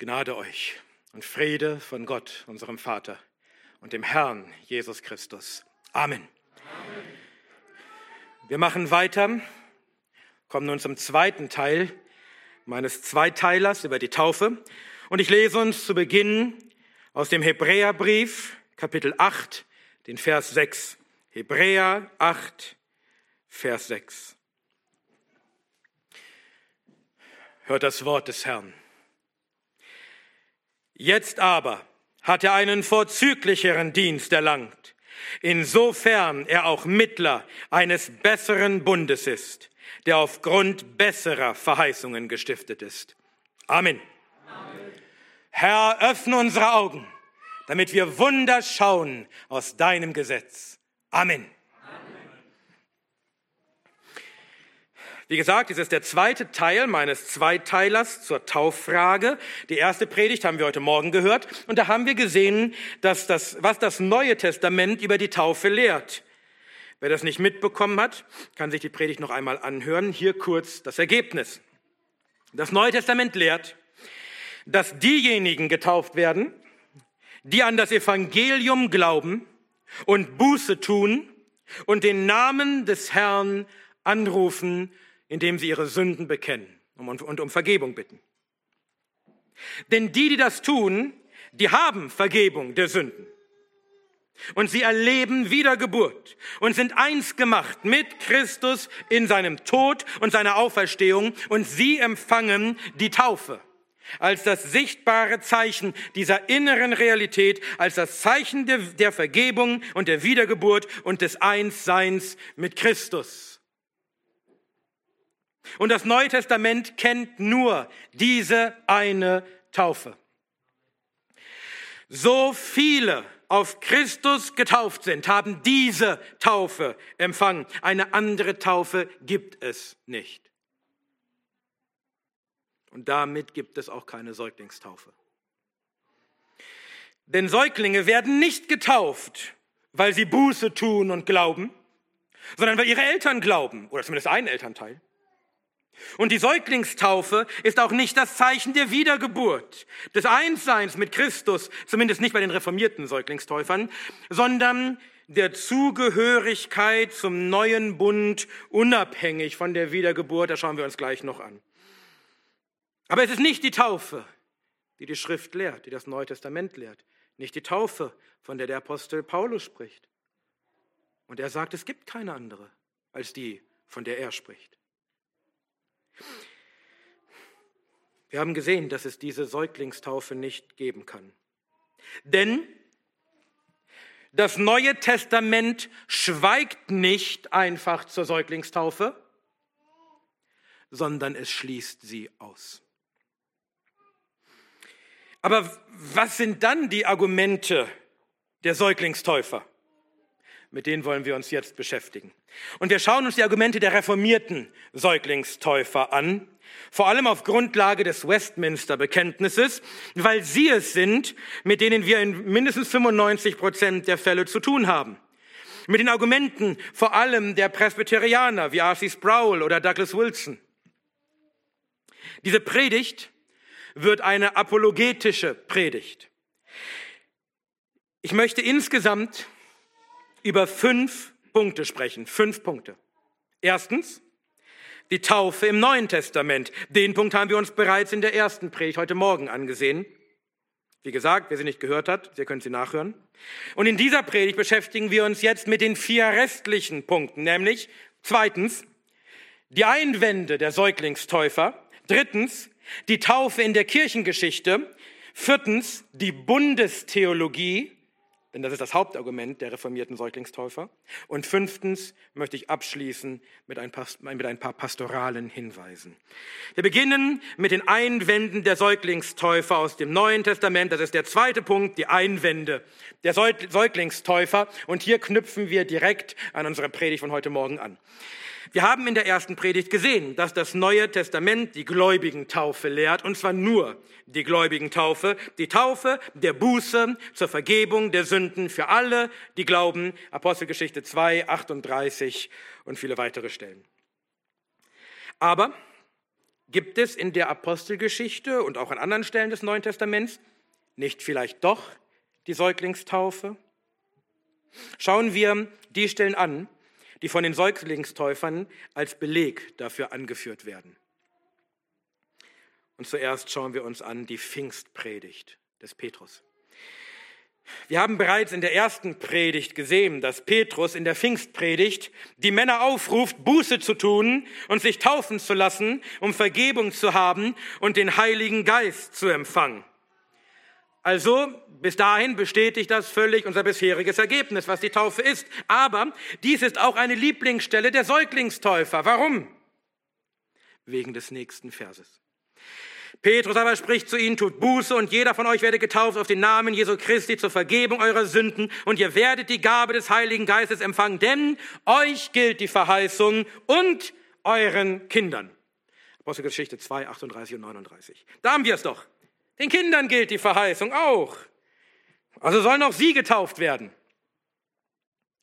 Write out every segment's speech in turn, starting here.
Gnade euch und Friede von Gott, unserem Vater und dem Herrn Jesus Christus. Amen. Wir machen weiter, kommen nun zum zweiten Teil meines Zweiteilers über die Taufe. Und ich lese uns zu Beginn aus dem Hebräerbrief, Kapitel 8, den Vers 6. Hebräer 8, Vers 6. Hört das Wort des Herrn. Jetzt aber hat er einen vorzüglicheren Dienst erlangt, insofern er auch Mittler eines besseren Bundes ist, der aufgrund besserer Verheißungen gestiftet ist. Amen. Amen. Herr, öffne unsere Augen, damit wir Wunder schauen aus deinem Gesetz. Amen. Wie gesagt, dies ist der zweite Teil meines Zweiteilers zur Tauffrage. Die erste Predigt haben wir heute Morgen gehört und da haben wir gesehen, dass das, was das Neue Testament über die Taufe lehrt. Wer das nicht mitbekommen hat, kann sich die Predigt noch einmal anhören. Hier kurz das Ergebnis. Das Neue Testament lehrt, dass diejenigen getauft werden, die an das Evangelium glauben und Buße tun und den Namen des Herrn anrufen indem sie ihre Sünden bekennen und um Vergebung bitten. Denn die, die das tun, die haben Vergebung der Sünden. Und sie erleben Wiedergeburt und sind eins gemacht mit Christus in seinem Tod und seiner Auferstehung und sie empfangen die Taufe als das sichtbare Zeichen dieser inneren Realität, als das Zeichen der, der Vergebung und der Wiedergeburt und des Einsseins mit Christus. Und das Neue Testament kennt nur diese eine Taufe. So viele auf Christus getauft sind, haben diese Taufe empfangen. Eine andere Taufe gibt es nicht. Und damit gibt es auch keine Säuglingstaufe. Denn Säuglinge werden nicht getauft, weil sie Buße tun und glauben, sondern weil ihre Eltern glauben, oder zumindest ein Elternteil. Und die Säuglingstaufe ist auch nicht das Zeichen der Wiedergeburt, des Einsseins mit Christus, zumindest nicht bei den reformierten Säuglingstäufern, sondern der Zugehörigkeit zum neuen Bund, unabhängig von der Wiedergeburt. Das schauen wir uns gleich noch an. Aber es ist nicht die Taufe, die die Schrift lehrt, die das Neue Testament lehrt. Nicht die Taufe, von der der Apostel Paulus spricht. Und er sagt, es gibt keine andere als die, von der er spricht. Wir haben gesehen, dass es diese Säuglingstaufe nicht geben kann. Denn das Neue Testament schweigt nicht einfach zur Säuglingstaufe, sondern es schließt sie aus. Aber was sind dann die Argumente der Säuglingstäufer? Mit denen wollen wir uns jetzt beschäftigen. Und wir schauen uns die Argumente der reformierten Säuglingstäufer an, vor allem auf Grundlage des Westminster-Bekenntnisses, weil sie es sind, mit denen wir in mindestens 95 Prozent der Fälle zu tun haben. Mit den Argumenten vor allem der Presbyterianer wie R.C. Sproul oder Douglas Wilson. Diese Predigt wird eine apologetische Predigt. Ich möchte insgesamt über fünf Punkte sprechen. Fünf Punkte. Erstens, die Taufe im Neuen Testament. Den Punkt haben wir uns bereits in der ersten Predigt heute Morgen angesehen. Wie gesagt, wer sie nicht gehört hat, Sie können sie nachhören. Und in dieser Predigt beschäftigen wir uns jetzt mit den vier restlichen Punkten, nämlich zweitens, die Einwände der Säuglingstäufer, drittens, die Taufe in der Kirchengeschichte, viertens, die Bundestheologie denn das ist das Hauptargument der reformierten Säuglingstäufer. Und fünftens möchte ich abschließen mit ein, paar, mit ein paar pastoralen Hinweisen. Wir beginnen mit den Einwänden der Säuglingstäufer aus dem Neuen Testament. Das ist der zweite Punkt, die Einwände der Säuglingstäufer. Und hier knüpfen wir direkt an unsere Predigt von heute Morgen an. Wir haben in der ersten Predigt gesehen, dass das Neue Testament die Gläubigentaufe lehrt, und zwar nur die Gläubigentaufe, die Taufe der Buße zur Vergebung der Sünden für alle, die glauben, Apostelgeschichte 2, 38 und viele weitere Stellen. Aber Gibt es in der Apostelgeschichte und auch an anderen Stellen des Neuen Testaments nicht vielleicht doch die Säuglingstaufe? Schauen wir die Stellen an, die von den Säuglingstäufern als Beleg dafür angeführt werden. Und zuerst schauen wir uns an die Pfingstpredigt des Petrus. Wir haben bereits in der ersten Predigt gesehen, dass Petrus in der Pfingstpredigt die Männer aufruft, Buße zu tun und sich taufen zu lassen, um Vergebung zu haben und den Heiligen Geist zu empfangen. Also bis dahin bestätigt das völlig unser bisheriges Ergebnis, was die Taufe ist. Aber dies ist auch eine Lieblingsstelle der Säuglingstäufer. Warum? Wegen des nächsten Verses. Petrus aber spricht zu ihnen, tut Buße und jeder von euch werde getauft auf den Namen Jesu Christi zur Vergebung eurer Sünden und ihr werdet die Gabe des Heiligen Geistes empfangen, denn euch gilt die Verheißung und euren Kindern. Apostelgeschichte 2, 38 und 39. Da haben wir es doch. Den Kindern gilt die Verheißung auch. Also sollen auch sie getauft werden.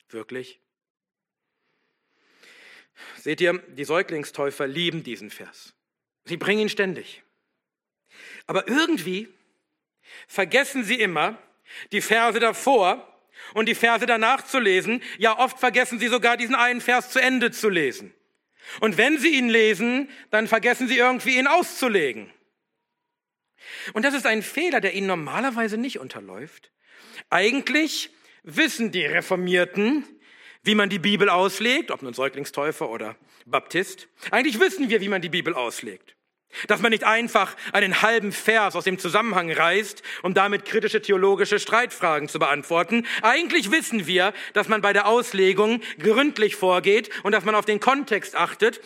Wirklich? Seht ihr, die Säuglingstäufer lieben diesen Vers. Sie bringen ihn ständig. Aber irgendwie vergessen sie immer, die Verse davor und die Verse danach zu lesen. Ja, oft vergessen sie sogar diesen einen Vers zu Ende zu lesen. Und wenn sie ihn lesen, dann vergessen sie irgendwie ihn auszulegen. Und das ist ein Fehler, der ihnen normalerweise nicht unterläuft. Eigentlich wissen die Reformierten, wie man die Bibel auslegt, ob nun Säuglingstäufer oder Baptist. Eigentlich wissen wir, wie man die Bibel auslegt. Dass man nicht einfach einen halben Vers aus dem Zusammenhang reißt, um damit kritische theologische Streitfragen zu beantworten. Eigentlich wissen wir, dass man bei der Auslegung gründlich vorgeht und dass man auf den Kontext achtet.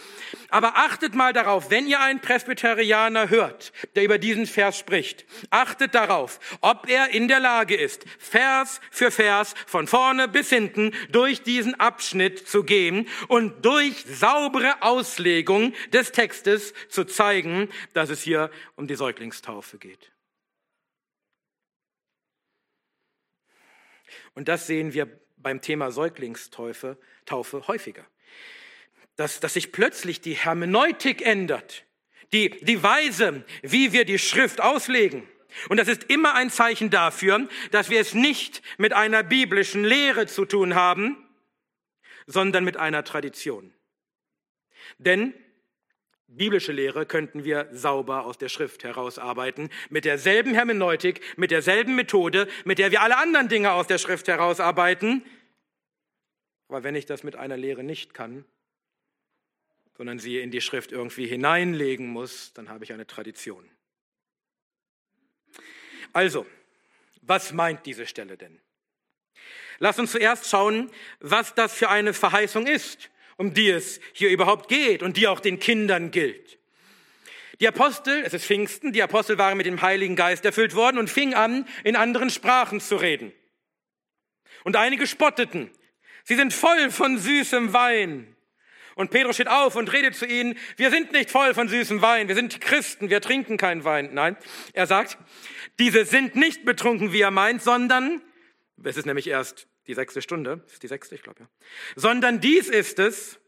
Aber achtet mal darauf, wenn ihr einen Presbyterianer hört, der über diesen Vers spricht, achtet darauf, ob er in der Lage ist, Vers für Vers von vorne bis hinten durch diesen Abschnitt zu gehen und durch saubere Auslegung des Textes zu zeigen, dass es hier um die Säuglingstaufe geht. Und das sehen wir beim Thema Säuglingstaufe Taufe häufiger. Dass, dass sich plötzlich die Hermeneutik ändert, die, die Weise, wie wir die Schrift auslegen. Und das ist immer ein Zeichen dafür, dass wir es nicht mit einer biblischen Lehre zu tun haben, sondern mit einer Tradition. Denn Biblische Lehre könnten wir sauber aus der Schrift herausarbeiten, mit derselben Hermeneutik, mit derselben Methode, mit der wir alle anderen Dinge aus der Schrift herausarbeiten. Aber wenn ich das mit einer Lehre nicht kann, sondern sie in die Schrift irgendwie hineinlegen muss, dann habe ich eine Tradition. Also, was meint diese Stelle denn? Lass uns zuerst schauen, was das für eine Verheißung ist um die es hier überhaupt geht und die auch den Kindern gilt. Die Apostel, es ist Pfingsten, die Apostel waren mit dem Heiligen Geist erfüllt worden und fingen an, in anderen Sprachen zu reden. Und einige spotteten. Sie sind voll von süßem Wein. Und Petrus steht auf und redet zu ihnen, wir sind nicht voll von süßem Wein, wir sind Christen, wir trinken keinen Wein. Nein, er sagt, diese sind nicht betrunken, wie er meint, sondern, es ist nämlich erst die sechste Stunde, ist die sechste, ich glaube ja, sondern dies ist es,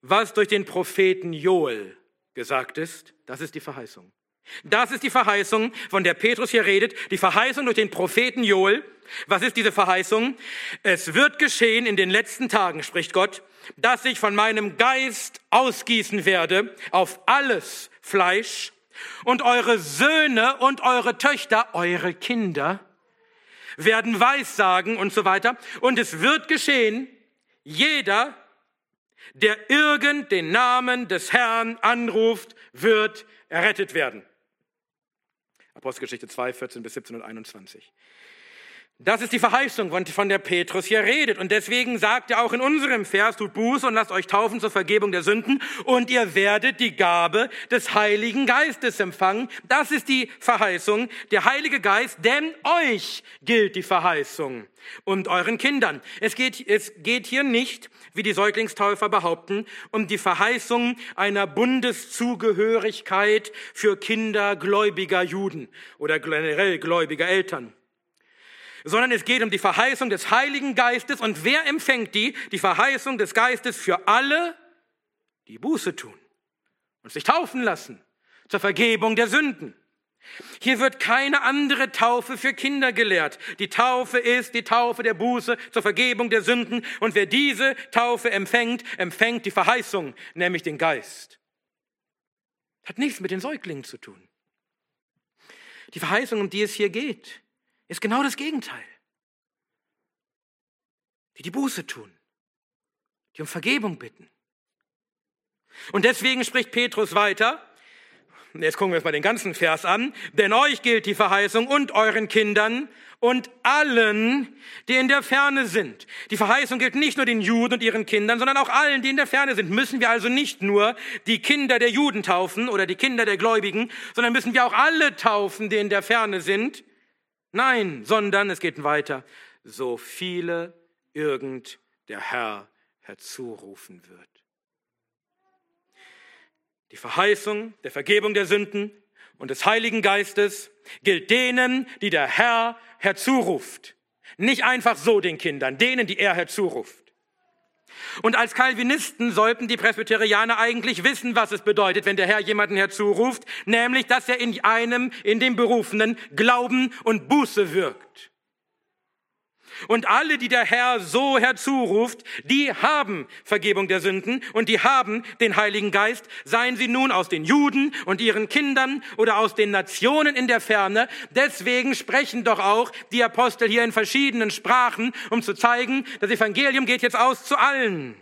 was durch den Propheten Joel gesagt ist. Das ist die Verheißung. Das ist die Verheißung, von der Petrus hier redet, die Verheißung durch den Propheten Joel. Was ist diese Verheißung? Es wird geschehen in den letzten Tagen, spricht Gott, dass ich von meinem Geist ausgießen werde auf alles Fleisch und eure Söhne und eure Töchter, eure Kinder, werden Weissagen und so weiter. Und es wird geschehen, jeder, der irgend den Namen des Herrn anruft, wird errettet werden. Apostelgeschichte 2, 14 bis 17 und 21. Das ist die Verheißung, von der Petrus hier redet. Und deswegen sagt er auch in unserem Vers, tut Buße und lasst euch taufen zur Vergebung der Sünden und ihr werdet die Gabe des Heiligen Geistes empfangen. Das ist die Verheißung, der Heilige Geist, denn euch gilt die Verheißung und euren Kindern. Es geht, es geht hier nicht, wie die Säuglingstäufer behaupten, um die Verheißung einer Bundeszugehörigkeit für Kinder gläubiger Juden oder generell gläubiger Eltern sondern es geht um die Verheißung des Heiligen Geistes. Und wer empfängt die? Die Verheißung des Geistes für alle, die Buße tun und sich taufen lassen zur Vergebung der Sünden. Hier wird keine andere Taufe für Kinder gelehrt. Die Taufe ist die Taufe der Buße zur Vergebung der Sünden. Und wer diese Taufe empfängt, empfängt die Verheißung, nämlich den Geist. Hat nichts mit den Säuglingen zu tun. Die Verheißung, um die es hier geht, ist genau das Gegenteil. Die die Buße tun, die um Vergebung bitten. Und deswegen spricht Petrus weiter, Jetzt gucken wir uns mal den ganzen Vers an. Denn euch gilt die Verheißung und euren Kindern und allen, die in der Ferne sind. Die Verheißung gilt nicht nur den Juden und ihren Kindern, sondern auch allen, die in der Ferne sind. Müssen wir also nicht nur die Kinder der Juden taufen oder die Kinder der Gläubigen, sondern müssen wir auch alle taufen, die in der Ferne sind? Nein, sondern es geht weiter. So viele irgend der Herr herzurufen wird. Die Verheißung der Vergebung der Sünden und des Heiligen Geistes gilt denen, die der Herr herzuruft. Nicht einfach so den Kindern, denen, die er herzuruft. Und als Calvinisten sollten die Presbyterianer eigentlich wissen, was es bedeutet, wenn der Herr jemanden herzuruft, nämlich, dass er in einem, in dem Berufenen Glauben und Buße wirkt. Und alle, die der Herr so herzuruft, die haben Vergebung der Sünden und die haben den Heiligen Geist, seien sie nun aus den Juden und ihren Kindern oder aus den Nationen in der Ferne. Deswegen sprechen doch auch die Apostel hier in verschiedenen Sprachen, um zu zeigen, das Evangelium geht jetzt aus zu allen.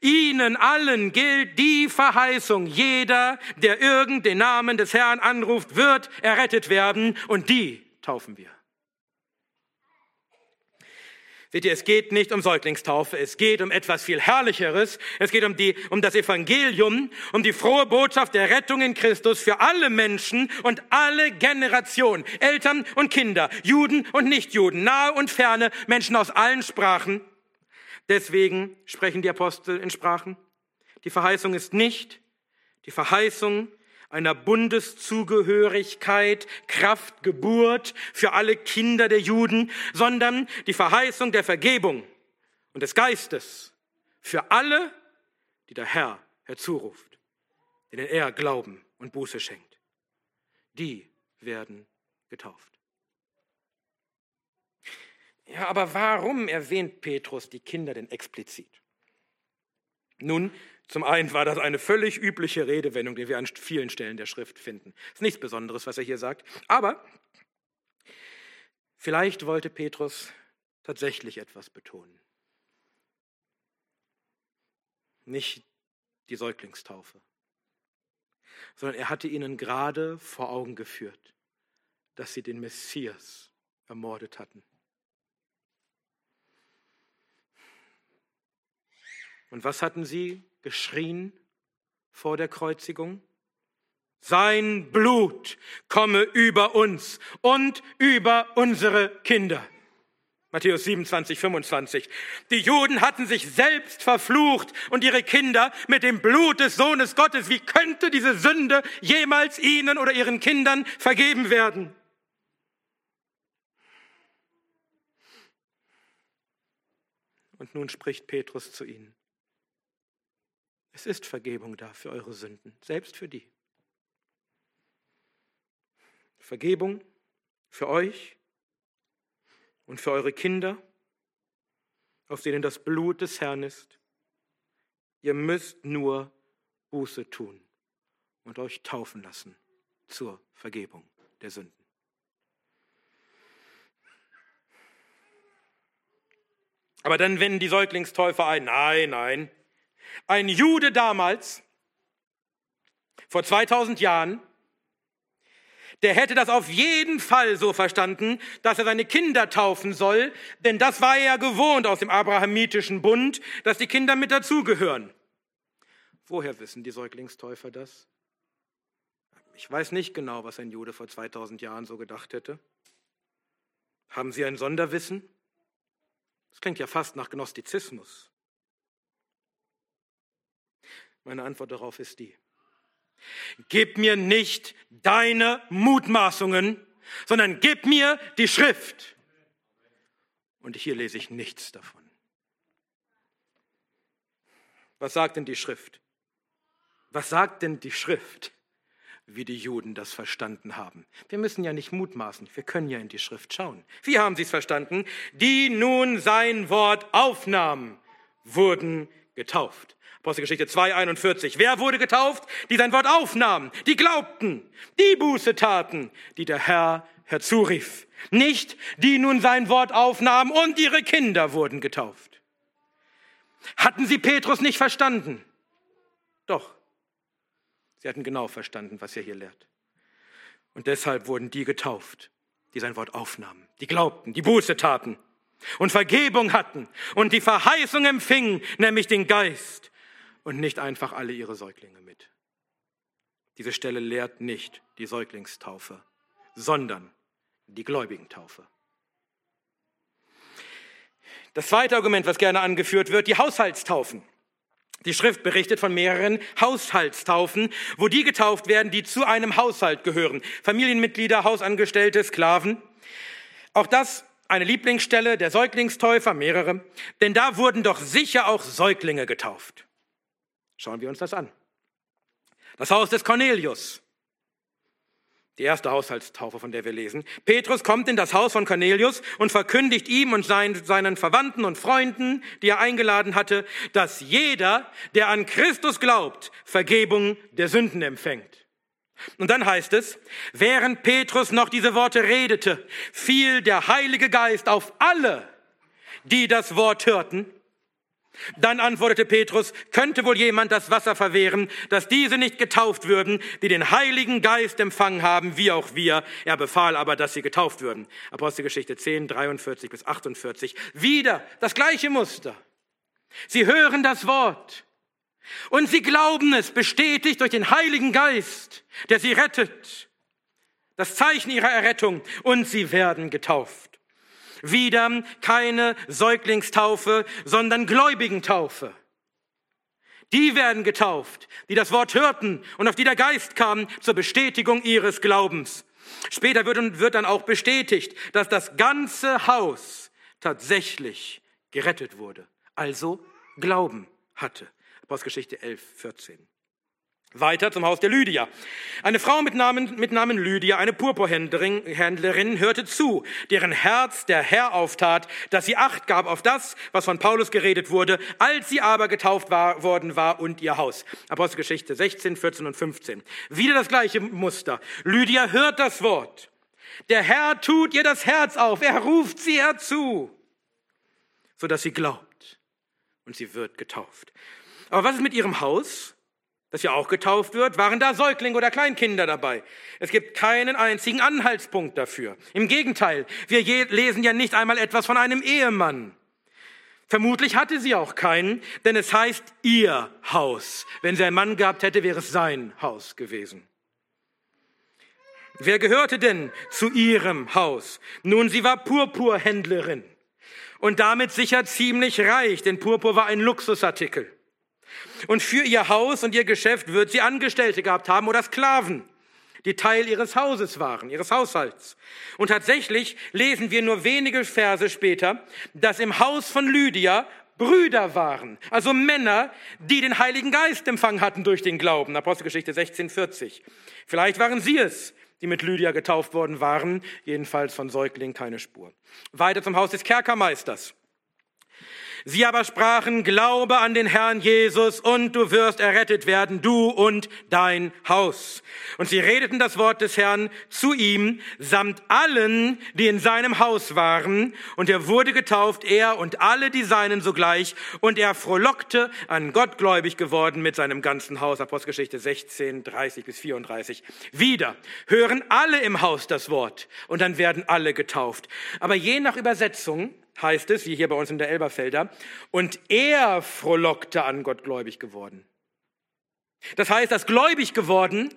Ihnen allen gilt die Verheißung. Jeder, der irgend den Namen des Herrn anruft, wird errettet werden und die taufen wir. Seht ihr, es geht nicht um Säuglingstaufe, es geht um etwas viel Herrlicheres. Es geht um, die, um das Evangelium, um die frohe Botschaft der Rettung in Christus für alle Menschen und alle Generationen, Eltern und Kinder, Juden und Nichtjuden, nahe und ferne, Menschen aus allen Sprachen. Deswegen sprechen die Apostel in Sprachen. Die Verheißung ist nicht die Verheißung einer Bundeszugehörigkeit, Kraft, Geburt für alle Kinder der Juden, sondern die Verheißung der Vergebung und des Geistes für alle, die der Herr herzuruft, denen er Glauben und Buße schenkt. Die werden getauft. Ja, aber warum erwähnt Petrus die Kinder denn explizit? Nun, zum einen war das eine völlig übliche Redewendung, die wir an vielen Stellen der Schrift finden. Ist nichts Besonderes, was er hier sagt. Aber vielleicht wollte Petrus tatsächlich etwas betonen. Nicht die Säuglingstaufe, sondern er hatte ihnen gerade vor Augen geführt, dass sie den Messias ermordet hatten. Und was hatten sie geschrien vor der Kreuzigung? Sein Blut komme über uns und über unsere Kinder. Matthäus 27, 25. Die Juden hatten sich selbst verflucht und ihre Kinder mit dem Blut des Sohnes Gottes. Wie könnte diese Sünde jemals ihnen oder ihren Kindern vergeben werden? Und nun spricht Petrus zu ihnen. Es ist Vergebung da für eure Sünden, selbst für die. Vergebung für euch und für eure Kinder, auf denen das Blut des Herrn ist. Ihr müsst nur Buße tun und euch taufen lassen zur Vergebung der Sünden. Aber dann wenden die Säuglingstäufer ein, nein, nein, ein Jude damals, vor 2000 Jahren, der hätte das auf jeden Fall so verstanden, dass er seine Kinder taufen soll, denn das war er ja gewohnt aus dem abrahamitischen Bund, dass die Kinder mit dazugehören. Woher wissen die Säuglingstäufer das? Ich weiß nicht genau, was ein Jude vor 2000 Jahren so gedacht hätte. Haben Sie ein Sonderwissen? Das klingt ja fast nach Gnostizismus. Meine Antwort darauf ist die. Gib mir nicht deine Mutmaßungen, sondern gib mir die Schrift. Und hier lese ich nichts davon. Was sagt denn die Schrift? Was sagt denn die Schrift? wie die Juden das verstanden haben. Wir müssen ja nicht mutmaßen, wir können ja in die Schrift schauen. Wie haben sie es verstanden? Die nun sein Wort aufnahmen, wurden getauft. Apostelgeschichte 2,41. Wer wurde getauft? Die sein Wort aufnahmen, die glaubten, die Buße taten, die der Herr herzurief. Nicht, die nun sein Wort aufnahmen und ihre Kinder wurden getauft. Hatten sie Petrus nicht verstanden? Doch. Sie hatten genau verstanden, was er hier lehrt. Und deshalb wurden die getauft, die sein Wort aufnahmen, die glaubten, die Buße taten und Vergebung hatten und die Verheißung empfingen, nämlich den Geist und nicht einfach alle ihre Säuglinge mit. Diese Stelle lehrt nicht die Säuglingstaufe, sondern die Gläubigentaufe. Das zweite Argument, was gerne angeführt wird, die Haushaltstaufen. Die Schrift berichtet von mehreren Haushaltstaufen, wo die getauft werden, die zu einem Haushalt gehören. Familienmitglieder, Hausangestellte, Sklaven. Auch das eine Lieblingsstelle der Säuglingstäufer, mehrere. Denn da wurden doch sicher auch Säuglinge getauft. Schauen wir uns das an. Das Haus des Cornelius. Die erste Haushaltstaufe, von der wir lesen. Petrus kommt in das Haus von Cornelius und verkündigt ihm und seinen Verwandten und Freunden, die er eingeladen hatte, dass jeder, der an Christus glaubt, Vergebung der Sünden empfängt. Und dann heißt es, während Petrus noch diese Worte redete, fiel der Heilige Geist auf alle, die das Wort hörten. Dann antwortete Petrus, könnte wohl jemand das Wasser verwehren, dass diese nicht getauft würden, die den Heiligen Geist empfangen haben, wie auch wir. Er befahl aber, dass sie getauft würden. Apostelgeschichte 10, 43 bis 48. Wieder das gleiche Muster. Sie hören das Wort und sie glauben es, bestätigt durch den Heiligen Geist, der sie rettet. Das Zeichen ihrer Errettung und sie werden getauft. Wieder keine Säuglingstaufe, sondern Gläubigentaufe. Die werden getauft, die das Wort hörten und auf die der Geist kam zur Bestätigung ihres Glaubens. Später wird, wird dann auch bestätigt, dass das ganze Haus tatsächlich gerettet wurde, also Glauben hatte. Apostelgeschichte 11, 14. Weiter zum Haus der Lydia. Eine Frau mit Namen, mit Namen Lydia, eine Purpurhändlerin, Händlerin, hörte zu, deren Herz der Herr auftat, dass sie Acht gab auf das, was von Paulus geredet wurde, als sie aber getauft war, worden war und ihr Haus. Apostelgeschichte 16, 14 und 15. Wieder das gleiche Muster. Lydia hört das Wort. Der Herr tut ihr das Herz auf. Er ruft sie herzu, sodass sie glaubt und sie wird getauft. Aber was ist mit ihrem Haus? Das ja auch getauft wird, waren da Säuglinge oder Kleinkinder dabei. Es gibt keinen einzigen Anhaltspunkt dafür. Im Gegenteil, wir lesen ja nicht einmal etwas von einem Ehemann. Vermutlich hatte sie auch keinen, denn es heißt ihr Haus. Wenn sie einen Mann gehabt hätte, wäre es sein Haus gewesen. Wer gehörte denn zu ihrem Haus? Nun, sie war Purpurhändlerin und damit sicher ziemlich reich, denn Purpur war ein Luxusartikel. Und für ihr Haus und ihr Geschäft wird sie Angestellte gehabt haben oder Sklaven, die Teil ihres Hauses waren, ihres Haushalts. Und tatsächlich lesen wir nur wenige Verse später, dass im Haus von Lydia Brüder waren, also Männer, die den Heiligen Geist empfangen hatten durch den Glauben. Apostelgeschichte 16, 40. Vielleicht waren sie es, die mit Lydia getauft worden waren, jedenfalls von Säugling keine Spur. Weiter zum Haus des Kerkermeisters. Sie aber sprachen, glaube an den Herrn Jesus und du wirst errettet werden, du und dein Haus. Und sie redeten das Wort des Herrn zu ihm, samt allen, die in seinem Haus waren. Und er wurde getauft, er und alle die Seinen sogleich. Und er frohlockte, an Gott gläubig geworden mit seinem ganzen Haus. Apostelgeschichte 16, 30 bis 34. Wieder hören alle im Haus das Wort und dann werden alle getauft. Aber je nach Übersetzung heißt es, wie hier bei uns in der Elberfelder, und er frohlockte an Gott gläubig geworden. Das heißt, das gläubig geworden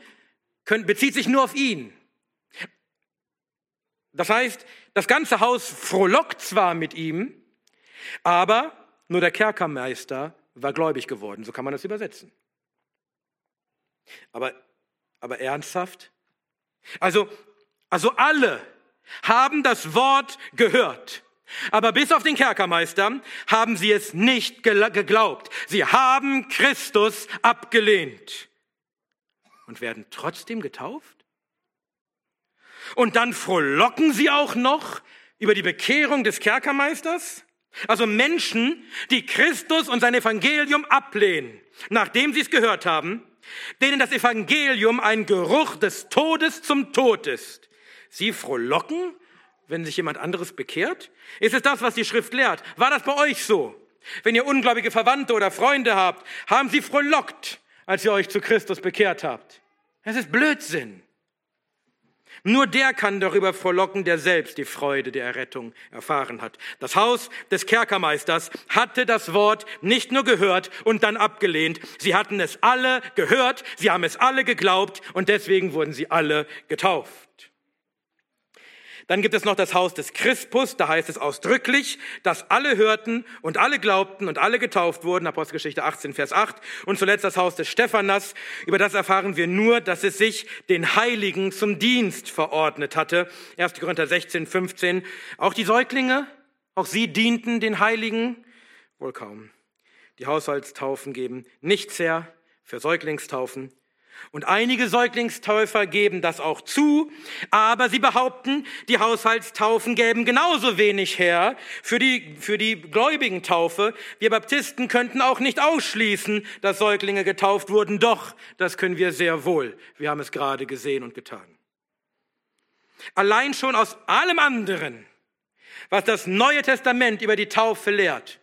bezieht sich nur auf ihn. Das heißt, das ganze Haus frohlockt zwar mit ihm, aber nur der Kerkermeister war gläubig geworden. So kann man das übersetzen. Aber, aber ernsthaft? Also, also alle haben das Wort gehört. Aber bis auf den Kerkermeister haben sie es nicht geglaubt. Sie haben Christus abgelehnt. und werden trotzdem getauft? Und dann frohlocken sie auch noch über die Bekehrung des Kerkermeisters? Also Menschen, die Christus und sein Evangelium ablehnen, nachdem sie es gehört haben, denen das Evangelium ein Geruch des Todes zum Tod ist. Sie frohlocken, wenn sich jemand anderes bekehrt? Ist es das, was die Schrift lehrt? War das bei euch so? Wenn ihr ungläubige Verwandte oder Freunde habt, haben sie frohlockt, als ihr euch zu Christus bekehrt habt. Es ist Blödsinn. Nur der kann darüber frohlocken, der selbst die Freude der Errettung erfahren hat. Das Haus des Kerkermeisters hatte das Wort nicht nur gehört und dann abgelehnt. Sie hatten es alle gehört, sie haben es alle geglaubt und deswegen wurden sie alle getauft. Dann gibt es noch das Haus des Christus, da heißt es ausdrücklich, dass alle hörten und alle glaubten und alle getauft wurden, Apostelgeschichte 18, Vers 8. Und zuletzt das Haus des Stephanas, über das erfahren wir nur, dass es sich den Heiligen zum Dienst verordnet hatte. 1. Korinther 16, 15. Auch die Säuglinge, auch sie dienten den Heiligen? Wohl kaum. Die Haushaltstaufen geben nichts her für Säuglingstaufen. Und einige Säuglingstäufer geben das auch zu, aber sie behaupten, die Haushaltstaufen gäben genauso wenig her für die, für die gläubigen Taufe. Wir Baptisten könnten auch nicht ausschließen, dass Säuglinge getauft wurden. Doch, das können wir sehr wohl. Wir haben es gerade gesehen und getan. Allein schon aus allem anderen, was das Neue Testament über die Taufe lehrt,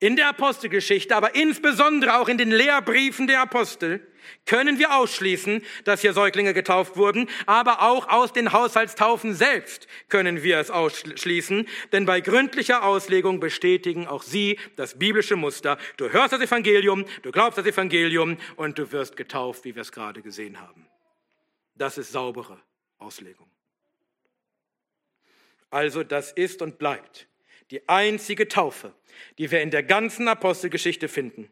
in der Apostelgeschichte, aber insbesondere auch in den Lehrbriefen der Apostel, können wir ausschließen, dass hier Säuglinge getauft wurden, aber auch aus den Haushaltstaufen selbst können wir es ausschließen, denn bei gründlicher Auslegung bestätigen auch sie das biblische Muster. Du hörst das Evangelium, du glaubst das Evangelium und du wirst getauft, wie wir es gerade gesehen haben. Das ist saubere Auslegung. Also das ist und bleibt die einzige Taufe, die wir in der ganzen Apostelgeschichte finden.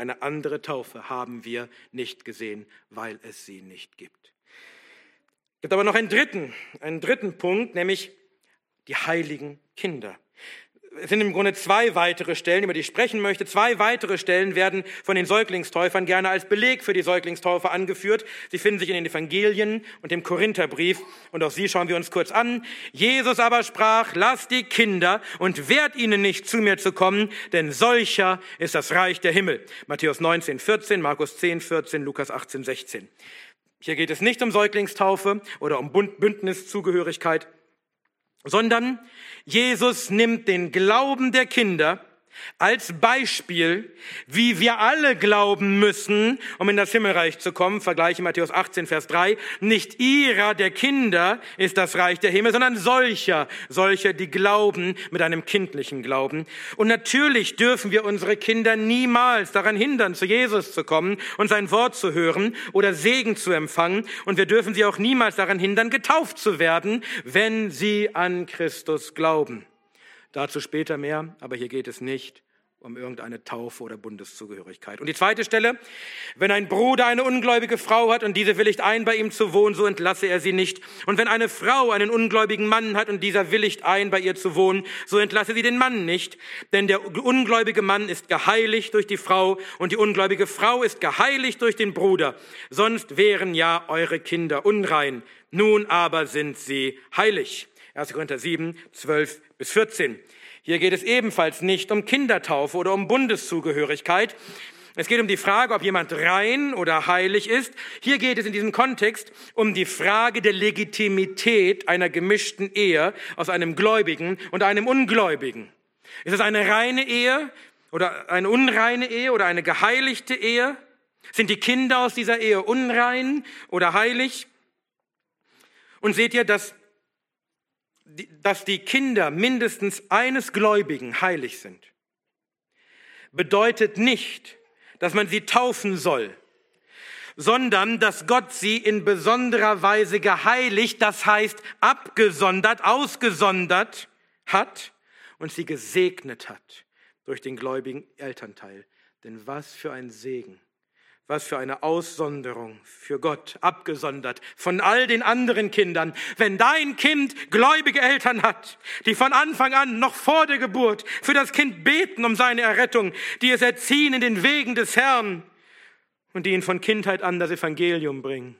Eine andere Taufe haben wir nicht gesehen, weil es sie nicht gibt. Es gibt aber noch einen dritten, einen dritten Punkt, nämlich die heiligen Kinder. Es sind im Grunde zwei weitere Stellen, über die ich sprechen möchte. Zwei weitere Stellen werden von den Säuglingstäufern gerne als Beleg für die Säuglingstäufer angeführt. Sie finden sich in den Evangelien und dem Korintherbrief. Und auch sie schauen wir uns kurz an. Jesus aber sprach, lasst die Kinder und wehrt ihnen nicht zu mir zu kommen, denn solcher ist das Reich der Himmel. Matthäus 19, 14, Markus 10, 14, Lukas 18, 16. Hier geht es nicht um Säuglingstaufe oder um Bündniszugehörigkeit, sondern Jesus nimmt den Glauben der Kinder als Beispiel, wie wir alle glauben müssen, um in das Himmelreich zu kommen. Vergleiche Matthäus 18, Vers 3. Nicht ihrer, der Kinder, ist das Reich der Himmel, sondern solcher, solcher, die glauben mit einem kindlichen Glauben. Und natürlich dürfen wir unsere Kinder niemals daran hindern, zu Jesus zu kommen und sein Wort zu hören oder Segen zu empfangen. Und wir dürfen sie auch niemals daran hindern, getauft zu werden, wenn sie an Christus glauben. Dazu später mehr, aber hier geht es nicht um irgendeine Taufe oder Bundeszugehörigkeit. Und die zweite Stelle, wenn ein Bruder eine ungläubige Frau hat und diese willigt ein, bei ihm zu wohnen, so entlasse er sie nicht. Und wenn eine Frau einen ungläubigen Mann hat und dieser willigt ein, bei ihr zu wohnen, so entlasse sie den Mann nicht. Denn der ungläubige Mann ist geheiligt durch die Frau und die ungläubige Frau ist geheiligt durch den Bruder. Sonst wären ja eure Kinder unrein. Nun aber sind sie heilig. 1. Korinther 7, 12 bis 14. Hier geht es ebenfalls nicht um Kindertaufe oder um Bundeszugehörigkeit. Es geht um die Frage, ob jemand rein oder heilig ist. Hier geht es in diesem Kontext um die Frage der Legitimität einer gemischten Ehe aus einem Gläubigen und einem Ungläubigen. Ist es eine reine Ehe oder eine unreine Ehe oder eine geheiligte Ehe? Sind die Kinder aus dieser Ehe unrein oder heilig? Und seht ihr, dass dass die Kinder mindestens eines Gläubigen heilig sind, bedeutet nicht, dass man sie taufen soll, sondern dass Gott sie in besonderer Weise geheiligt, das heißt abgesondert, ausgesondert hat und sie gesegnet hat durch den gläubigen Elternteil. Denn was für ein Segen was für eine Aussonderung für Gott, abgesondert von all den anderen Kindern. Wenn dein Kind gläubige Eltern hat, die von Anfang an, noch vor der Geburt, für das Kind beten um seine Errettung, die es erziehen in den Wegen des Herrn und die ihn von Kindheit an das Evangelium bringen.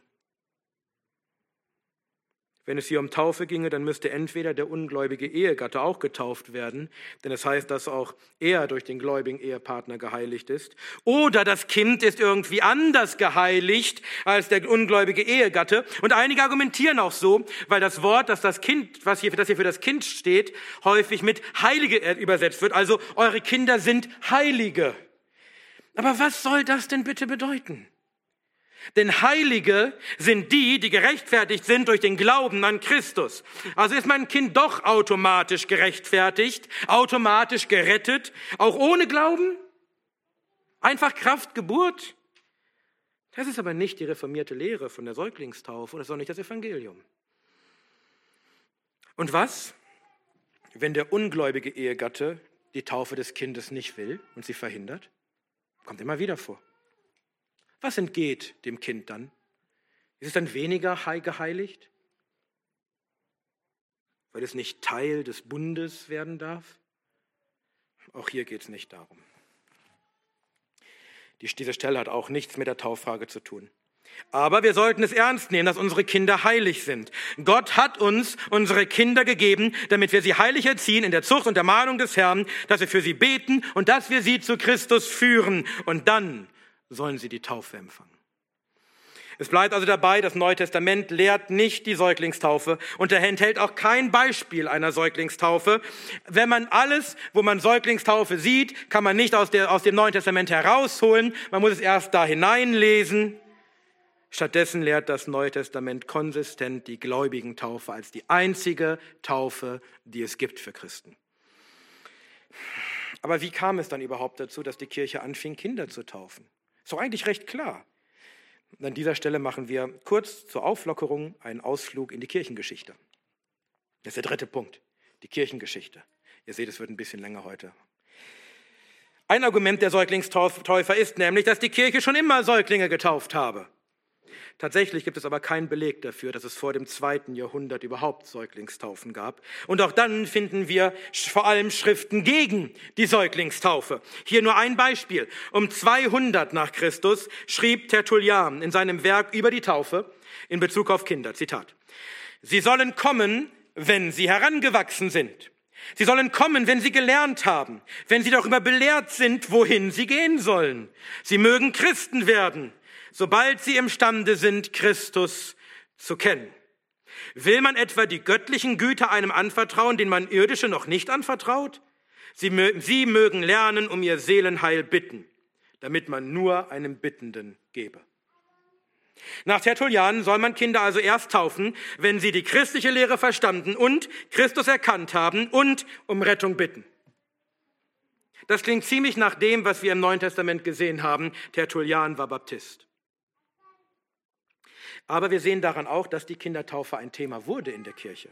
Wenn es hier um Taufe ginge, dann müsste entweder der ungläubige Ehegatte auch getauft werden, denn es heißt, dass auch er durch den gläubigen Ehepartner geheiligt ist, oder das Kind ist irgendwie anders geheiligt als der ungläubige Ehegatte. Und einige argumentieren auch so, weil das Wort, das das Kind, was hier, das hier für das Kind steht, häufig mit Heilige übersetzt wird. Also eure Kinder sind Heilige. Aber was soll das denn bitte bedeuten? Denn Heilige sind die, die gerechtfertigt sind durch den Glauben an Christus. Also ist mein Kind doch automatisch gerechtfertigt, automatisch gerettet, auch ohne Glauben? Einfach Kraft Geburt? Das ist aber nicht die reformierte Lehre von der Säuglingstaufe und das ist auch nicht das Evangelium. Und was, wenn der ungläubige Ehegatte die Taufe des Kindes nicht will und sie verhindert? Kommt immer wieder vor. Was entgeht dem Kind dann? Ist es dann weniger geheiligt? Weil es nicht Teil des Bundes werden darf? Auch hier geht es nicht darum. diese Stelle hat auch nichts mit der Tauffrage zu tun. Aber wir sollten es ernst nehmen, dass unsere Kinder heilig sind. Gott hat uns unsere Kinder gegeben, damit wir sie heilig erziehen in der Zucht und der Mahnung des Herrn, dass wir für sie beten und dass wir sie zu Christus führen. Und dann sollen sie die Taufe empfangen. Es bleibt also dabei, das Neue Testament lehrt nicht die Säuglingstaufe und er enthält auch kein Beispiel einer Säuglingstaufe. Wenn man alles, wo man Säuglingstaufe sieht, kann man nicht aus, der, aus dem Neuen Testament herausholen. Man muss es erst da hineinlesen. Stattdessen lehrt das Neue Testament konsistent die gläubigen Taufe als die einzige Taufe, die es gibt für Christen. Aber wie kam es dann überhaupt dazu, dass die Kirche anfing, Kinder zu taufen? Ist doch eigentlich recht klar. Und an dieser Stelle machen wir kurz zur Auflockerung einen Ausflug in die Kirchengeschichte. Das ist der dritte Punkt, die Kirchengeschichte. Ihr seht, es wird ein bisschen länger heute. Ein Argument der Säuglingstäufer ist nämlich, dass die Kirche schon immer Säuglinge getauft habe. Tatsächlich gibt es aber keinen Beleg dafür, dass es vor dem zweiten Jahrhundert überhaupt Säuglingstaufen gab. Und auch dann finden wir vor allem Schriften gegen die Säuglingstaufe. Hier nur ein Beispiel. Um 200 nach Christus schrieb Tertullian in seinem Werk über die Taufe in Bezug auf Kinder, Zitat, Sie sollen kommen, wenn sie herangewachsen sind. Sie sollen kommen, wenn sie gelernt haben, wenn sie darüber belehrt sind, wohin sie gehen sollen. Sie mögen Christen werden, sobald sie imstande sind, Christus zu kennen. Will man etwa die göttlichen Güter einem anvertrauen, den man irdische noch nicht anvertraut? Sie, sie mögen lernen, um ihr Seelenheil bitten, damit man nur einem Bittenden gebe. Nach Tertullian soll man Kinder also erst taufen, wenn sie die christliche Lehre verstanden und Christus erkannt haben und um Rettung bitten. Das klingt ziemlich nach dem, was wir im Neuen Testament gesehen haben. Tertullian war Baptist. Aber wir sehen daran auch, dass die Kindertaufe ein Thema wurde in der Kirche.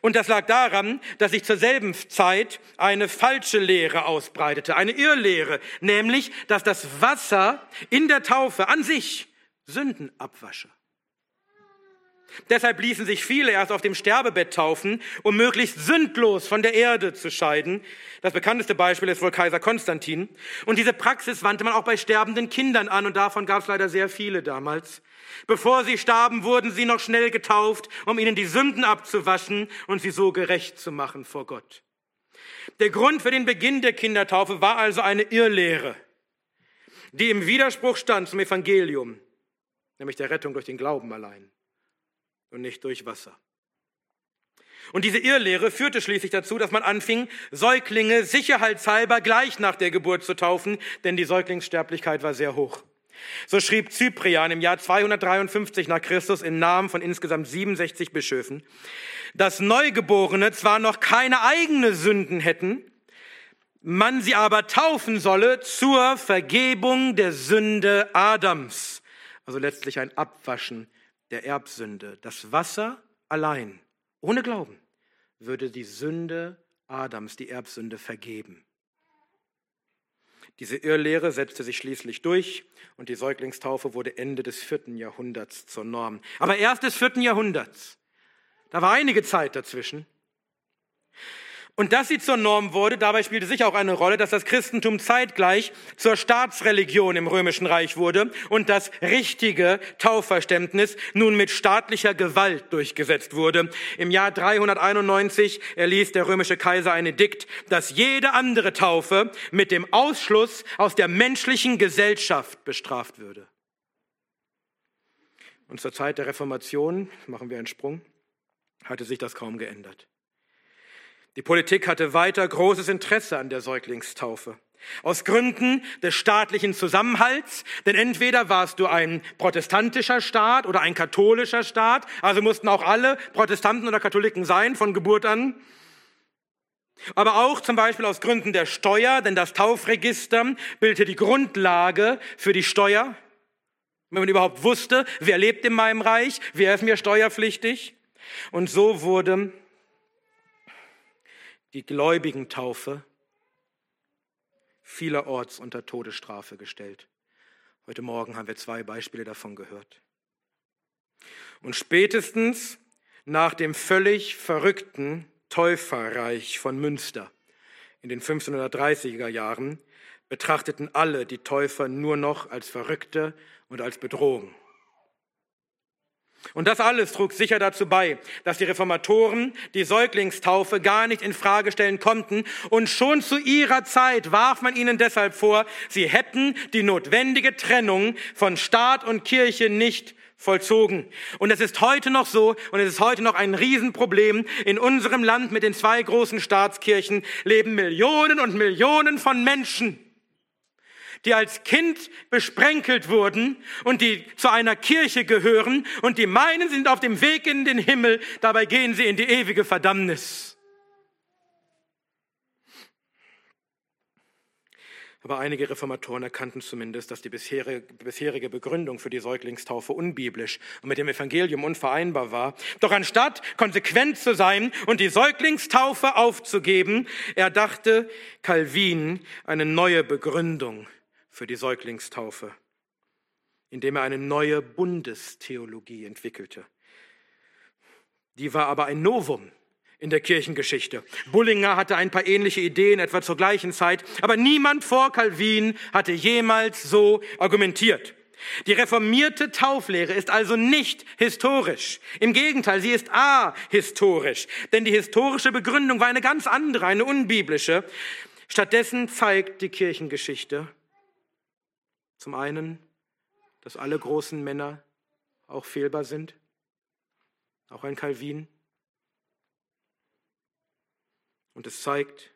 Und das lag daran, dass sich zur selben Zeit eine falsche Lehre ausbreitete, eine Irrlehre, nämlich, dass das Wasser in der Taufe an sich Sünden abwasche. Deshalb ließen sich viele erst auf dem Sterbebett taufen, um möglichst sündlos von der Erde zu scheiden. Das bekannteste Beispiel ist wohl Kaiser Konstantin. Und diese Praxis wandte man auch bei sterbenden Kindern an und davon gab es leider sehr viele damals. Bevor sie starben, wurden sie noch schnell getauft, um ihnen die Sünden abzuwaschen und sie so gerecht zu machen vor Gott. Der Grund für den Beginn der Kindertaufe war also eine Irrlehre, die im Widerspruch stand zum Evangelium, nämlich der Rettung durch den Glauben allein und nicht durch Wasser. Und diese Irrlehre führte schließlich dazu, dass man anfing, Säuglinge sicherheitshalber gleich nach der Geburt zu taufen, denn die Säuglingssterblichkeit war sehr hoch. So schrieb Cyprian im Jahr 253 nach Christus im Namen von insgesamt 67 Bischöfen, dass Neugeborene zwar noch keine eigene Sünden hätten, man sie aber taufen solle zur Vergebung der Sünde Adams. Also letztlich ein Abwaschen der Erbsünde. Das Wasser allein, ohne Glauben, würde die Sünde Adams, die Erbsünde, vergeben. Diese Irrlehre setzte sich schließlich durch und die Säuglingstaufe wurde Ende des vierten Jahrhunderts zur Norm. Aber erst des vierten Jahrhunderts. Da war einige Zeit dazwischen. Und dass sie zur Norm wurde, dabei spielte sicher auch eine Rolle, dass das Christentum zeitgleich zur Staatsreligion im Römischen Reich wurde und das richtige Taufverständnis nun mit staatlicher Gewalt durchgesetzt wurde. Im Jahr 391 erließ der römische Kaiser ein Edikt, dass jede andere Taufe mit dem Ausschluss aus der menschlichen Gesellschaft bestraft würde. Und zur Zeit der Reformation, machen wir einen Sprung, hatte sich das kaum geändert. Die Politik hatte weiter großes Interesse an der Säuglingstaufe. Aus Gründen des staatlichen Zusammenhalts, denn entweder warst du ein protestantischer Staat oder ein katholischer Staat, also mussten auch alle Protestanten oder Katholiken sein von Geburt an. Aber auch zum Beispiel aus Gründen der Steuer, denn das Taufregister bildete die Grundlage für die Steuer. Wenn man überhaupt wusste, wer lebt in meinem Reich, wer ist mir steuerpflichtig. Und so wurde die Gläubigentaufe vielerorts unter Todesstrafe gestellt. Heute Morgen haben wir zwei Beispiele davon gehört. Und spätestens nach dem völlig verrückten Täuferreich von Münster in den 1530er Jahren betrachteten alle die Täufer nur noch als Verrückte und als Bedrohung. Und das alles trug sicher dazu bei, dass die Reformatoren die Säuglingstaufe gar nicht in Frage stellen konnten und schon zu ihrer Zeit warf man ihnen deshalb vor, sie hätten die notwendige Trennung von Staat und Kirche nicht vollzogen. Und es ist heute noch so, und es ist heute noch ein Riesenproblem. In unserem Land mit den zwei großen Staatskirchen leben Millionen und Millionen von Menschen, die als Kind besprenkelt wurden und die zu einer Kirche gehören und die meinen, sie sind auf dem Weg in den Himmel, dabei gehen sie in die ewige Verdammnis. Aber einige Reformatoren erkannten zumindest, dass die bisherige Begründung für die Säuglingstaufe unbiblisch und mit dem Evangelium unvereinbar war. Doch anstatt konsequent zu sein und die Säuglingstaufe aufzugeben, erdachte Calvin eine neue Begründung für die Säuglingstaufe, indem er eine neue Bundestheologie entwickelte. Die war aber ein Novum in der Kirchengeschichte. Bullinger hatte ein paar ähnliche Ideen etwa zur gleichen Zeit, aber niemand vor Calvin hatte jemals so argumentiert. Die reformierte Tauflehre ist also nicht historisch. Im Gegenteil, sie ist ahistorisch. Denn die historische Begründung war eine ganz andere, eine unbiblische. Stattdessen zeigt die Kirchengeschichte, zum einen, dass alle großen Männer auch fehlbar sind, auch ein Calvin. Und es zeigt,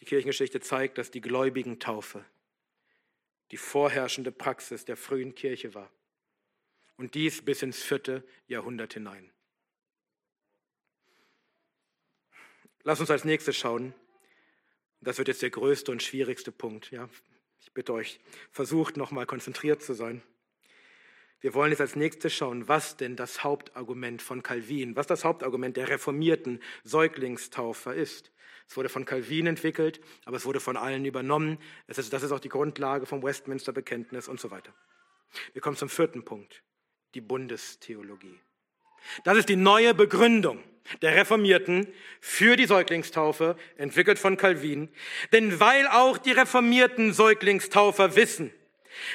die Kirchengeschichte zeigt, dass die gläubigen Taufe die vorherrschende Praxis der frühen Kirche war. Und dies bis ins vierte Jahrhundert hinein. Lass uns als nächstes schauen. Das wird jetzt der größte und schwierigste Punkt. Ja, ich bitte euch, versucht nochmal konzentriert zu sein. Wir wollen jetzt als nächstes schauen, was denn das Hauptargument von Calvin, was das Hauptargument der reformierten Säuglingstaufer ist. Es wurde von Calvin entwickelt, aber es wurde von allen übernommen. Ist, das ist auch die Grundlage vom Westminster Bekenntnis und so weiter. Wir kommen zum vierten Punkt, die Bundestheologie. Das ist die neue Begründung der Reformierten für die Säuglingstaufe, entwickelt von Calvin. Denn weil auch die reformierten Säuglingstaufer wissen,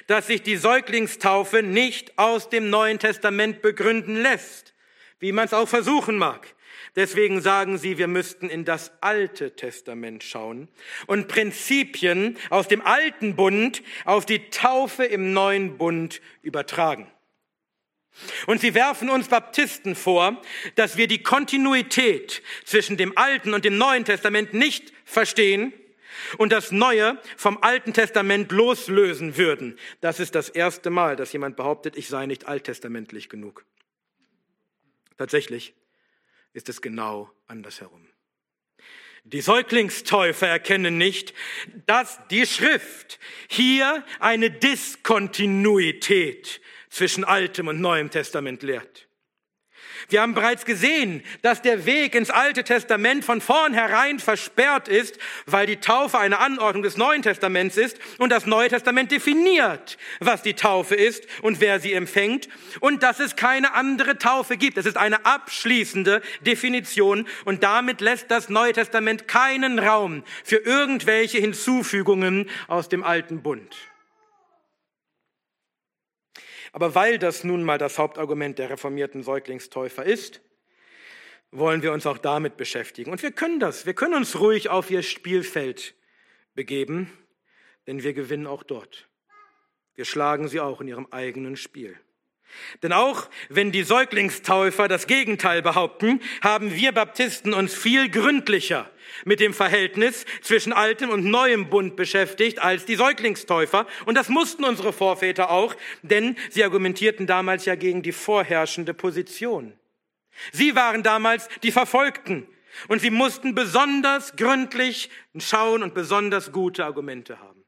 dass sich die Säuglingstaufe nicht aus dem Neuen Testament begründen lässt, wie man es auch versuchen mag. Deswegen sagen sie, wir müssten in das Alte Testament schauen und Prinzipien aus dem Alten Bund auf die Taufe im Neuen Bund übertragen. Und sie werfen uns Baptisten vor, dass wir die Kontinuität zwischen dem Alten und dem Neuen Testament nicht verstehen und das Neue vom Alten Testament loslösen würden. Das ist das erste Mal, dass jemand behauptet, ich sei nicht alttestamentlich genug. Tatsächlich ist es genau andersherum. Die Säuglingstäufer erkennen nicht, dass die Schrift hier eine Diskontinuität zwischen Altem und Neuem Testament lehrt. Wir haben bereits gesehen, dass der Weg ins Alte Testament von vornherein versperrt ist, weil die Taufe eine Anordnung des Neuen Testaments ist und das Neue Testament definiert, was die Taufe ist und wer sie empfängt und dass es keine andere Taufe gibt. Es ist eine abschließende Definition und damit lässt das Neue Testament keinen Raum für irgendwelche Hinzufügungen aus dem Alten Bund. Aber weil das nun mal das Hauptargument der reformierten Säuglingstäufer ist, wollen wir uns auch damit beschäftigen. Und wir können das. Wir können uns ruhig auf ihr Spielfeld begeben, denn wir gewinnen auch dort. Wir schlagen sie auch in ihrem eigenen Spiel. Denn auch wenn die Säuglingstäufer das Gegenteil behaupten, haben wir Baptisten uns viel gründlicher mit dem Verhältnis zwischen altem und neuem Bund beschäftigt als die Säuglingstäufer. Und das mussten unsere Vorväter auch, denn sie argumentierten damals ja gegen die vorherrschende Position. Sie waren damals die Verfolgten und sie mussten besonders gründlich schauen und besonders gute Argumente haben.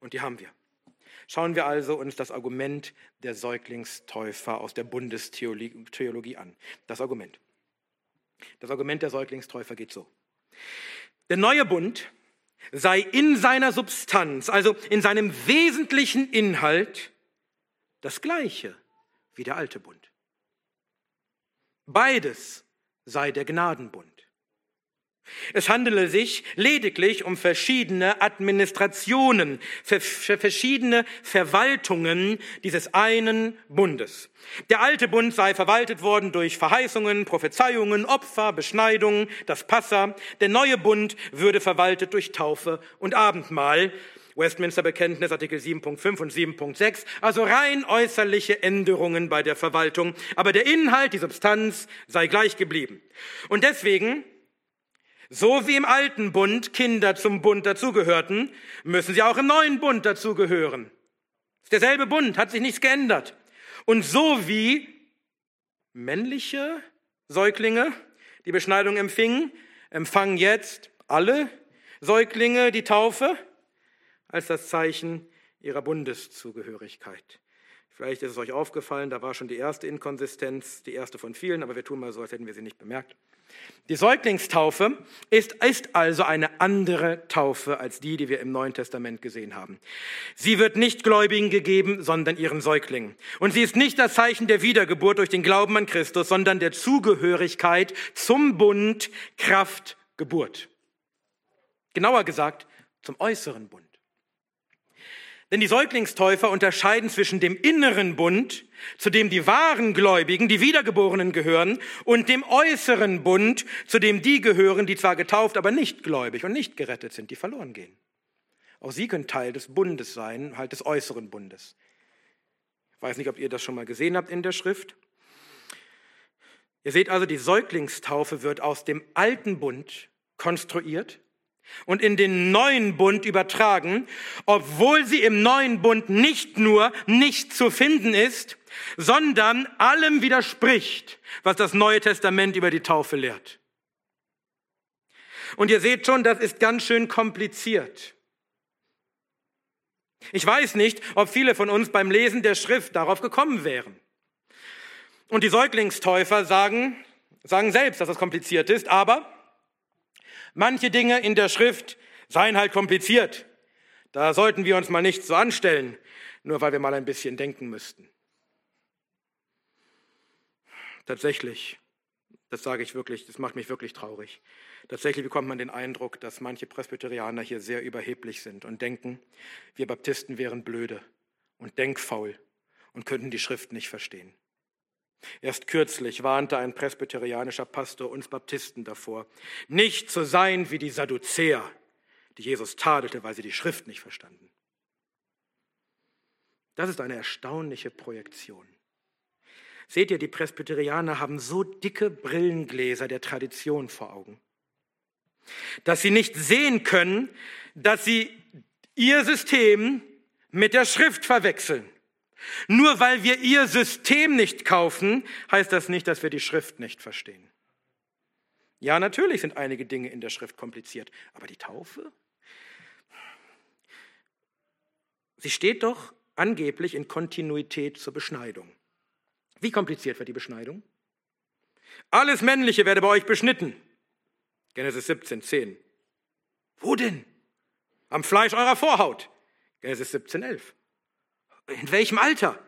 Und die haben wir. Schauen wir also uns das Argument der Säuglingstäufer aus der Bundestheologie an. Das Argument. Das Argument der Säuglingstäufer geht so. Der neue Bund sei in seiner Substanz, also in seinem wesentlichen Inhalt, das gleiche wie der alte Bund. Beides sei der Gnadenbund. Es handele sich lediglich um verschiedene Administrationen, verschiedene Verwaltungen dieses einen Bundes. Der alte Bund sei verwaltet worden durch Verheißungen, Prophezeiungen, Opfer, Beschneidungen, das Passa. Der neue Bund würde verwaltet durch Taufe und Abendmahl. Westminster Bekenntnis Artikel 7.5 und 7.6, also rein äußerliche Änderungen bei der Verwaltung, aber der Inhalt, die Substanz sei gleich geblieben. Und deswegen so wie im alten Bund Kinder zum Bund dazugehörten, müssen sie auch im neuen Bund dazugehören. Ist derselbe Bund, hat sich nichts geändert. Und so wie männliche Säuglinge die Beschneidung empfingen, empfangen jetzt alle Säuglinge die Taufe als das Zeichen ihrer Bundeszugehörigkeit. Vielleicht ist es euch aufgefallen, da war schon die erste Inkonsistenz, die erste von vielen, aber wir tun mal so, als hätten wir sie nicht bemerkt. Die Säuglingstaufe ist, ist also eine andere Taufe als die, die wir im Neuen Testament gesehen haben. Sie wird nicht Gläubigen gegeben, sondern ihren Säuglingen. Und sie ist nicht das Zeichen der Wiedergeburt durch den Glauben an Christus, sondern der Zugehörigkeit zum Bund Kraft Geburt. Genauer gesagt, zum äußeren Bund. Denn die Säuglingstäufer unterscheiden zwischen dem inneren Bund, zu dem die wahren Gläubigen, die Wiedergeborenen gehören, und dem äußeren Bund, zu dem die gehören, die zwar getauft, aber nicht gläubig und nicht gerettet sind, die verloren gehen. Auch sie können Teil des Bundes sein, halt des äußeren Bundes. Ich weiß nicht, ob ihr das schon mal gesehen habt in der Schrift. Ihr seht also, die Säuglingstaufe wird aus dem alten Bund konstruiert und in den neuen Bund übertragen, obwohl sie im neuen Bund nicht nur nicht zu finden ist, sondern allem widerspricht, was das Neue Testament über die Taufe lehrt. Und ihr seht schon, das ist ganz schön kompliziert. Ich weiß nicht, ob viele von uns beim Lesen der Schrift darauf gekommen wären. Und die Säuglingstäufer sagen, sagen selbst, dass das kompliziert ist, aber Manche Dinge in der Schrift seien halt kompliziert. Da sollten wir uns mal nicht so anstellen, nur weil wir mal ein bisschen denken müssten. Tatsächlich, das sage ich wirklich, das macht mich wirklich traurig. Tatsächlich bekommt man den Eindruck, dass manche Presbyterianer hier sehr überheblich sind und denken, wir Baptisten wären blöde und denkfaul und könnten die Schrift nicht verstehen. Erst kürzlich warnte ein presbyterianischer Pastor uns Baptisten davor, nicht zu sein wie die Sadduzäer, die Jesus tadelte, weil sie die Schrift nicht verstanden. Das ist eine erstaunliche Projektion. Seht ihr, die Presbyterianer haben so dicke Brillengläser der Tradition vor Augen, dass sie nicht sehen können, dass sie ihr System mit der Schrift verwechseln. Nur weil wir ihr System nicht kaufen, heißt das nicht, dass wir die Schrift nicht verstehen. Ja, natürlich sind einige Dinge in der Schrift kompliziert, aber die Taufe? Sie steht doch angeblich in Kontinuität zur Beschneidung. Wie kompliziert wird die Beschneidung? Alles Männliche werde bei euch beschnitten. Genesis 17, 10. Wo denn? Am Fleisch eurer Vorhaut. Genesis 17, 11. In welchem Alter?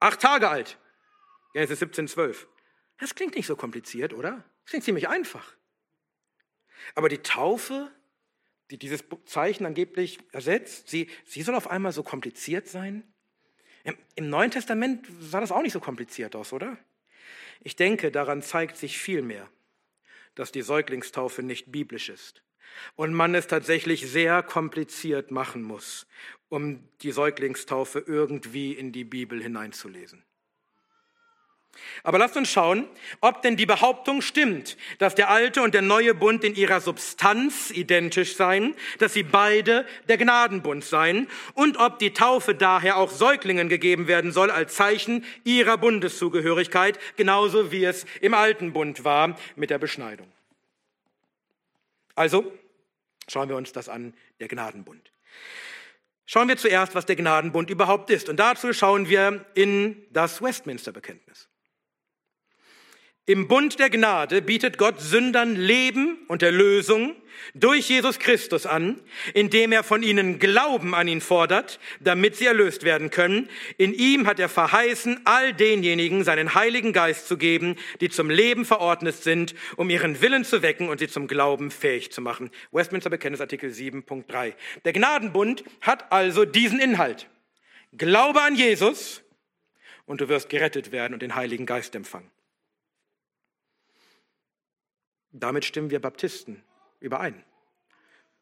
Acht Tage alt. Genesis 17, 12. Das klingt nicht so kompliziert, oder? Das klingt ziemlich einfach. Aber die Taufe, die dieses Zeichen angeblich ersetzt, sie, sie soll auf einmal so kompliziert sein? Im, Im Neuen Testament sah das auch nicht so kompliziert aus, oder? Ich denke, daran zeigt sich vielmehr, dass die Säuglingstaufe nicht biblisch ist und man es tatsächlich sehr kompliziert machen muss, um die Säuglingstaufe irgendwie in die Bibel hineinzulesen. Aber lasst uns schauen, ob denn die Behauptung stimmt, dass der alte und der neue Bund in ihrer Substanz identisch seien, dass sie beide der Gnadenbund seien und ob die Taufe daher auch Säuglingen gegeben werden soll als Zeichen ihrer Bundeszugehörigkeit, genauso wie es im alten Bund war mit der Beschneidung. Also schauen wir uns das an, der Gnadenbund. Schauen wir zuerst, was der Gnadenbund überhaupt ist. Und dazu schauen wir in das Westminster-Bekenntnis. Im Bund der Gnade bietet Gott Sündern Leben und Erlösung durch Jesus Christus an, indem er von ihnen Glauben an ihn fordert, damit sie erlöst werden können. In ihm hat er verheißen, all denjenigen seinen Heiligen Geist zu geben, die zum Leben verordnet sind, um ihren Willen zu wecken und sie zum Glauben fähig zu machen. Westminster Bekenntnis Artikel 7.3. Der Gnadenbund hat also diesen Inhalt. Glaube an Jesus und du wirst gerettet werden und den Heiligen Geist empfangen. Damit stimmen wir Baptisten überein.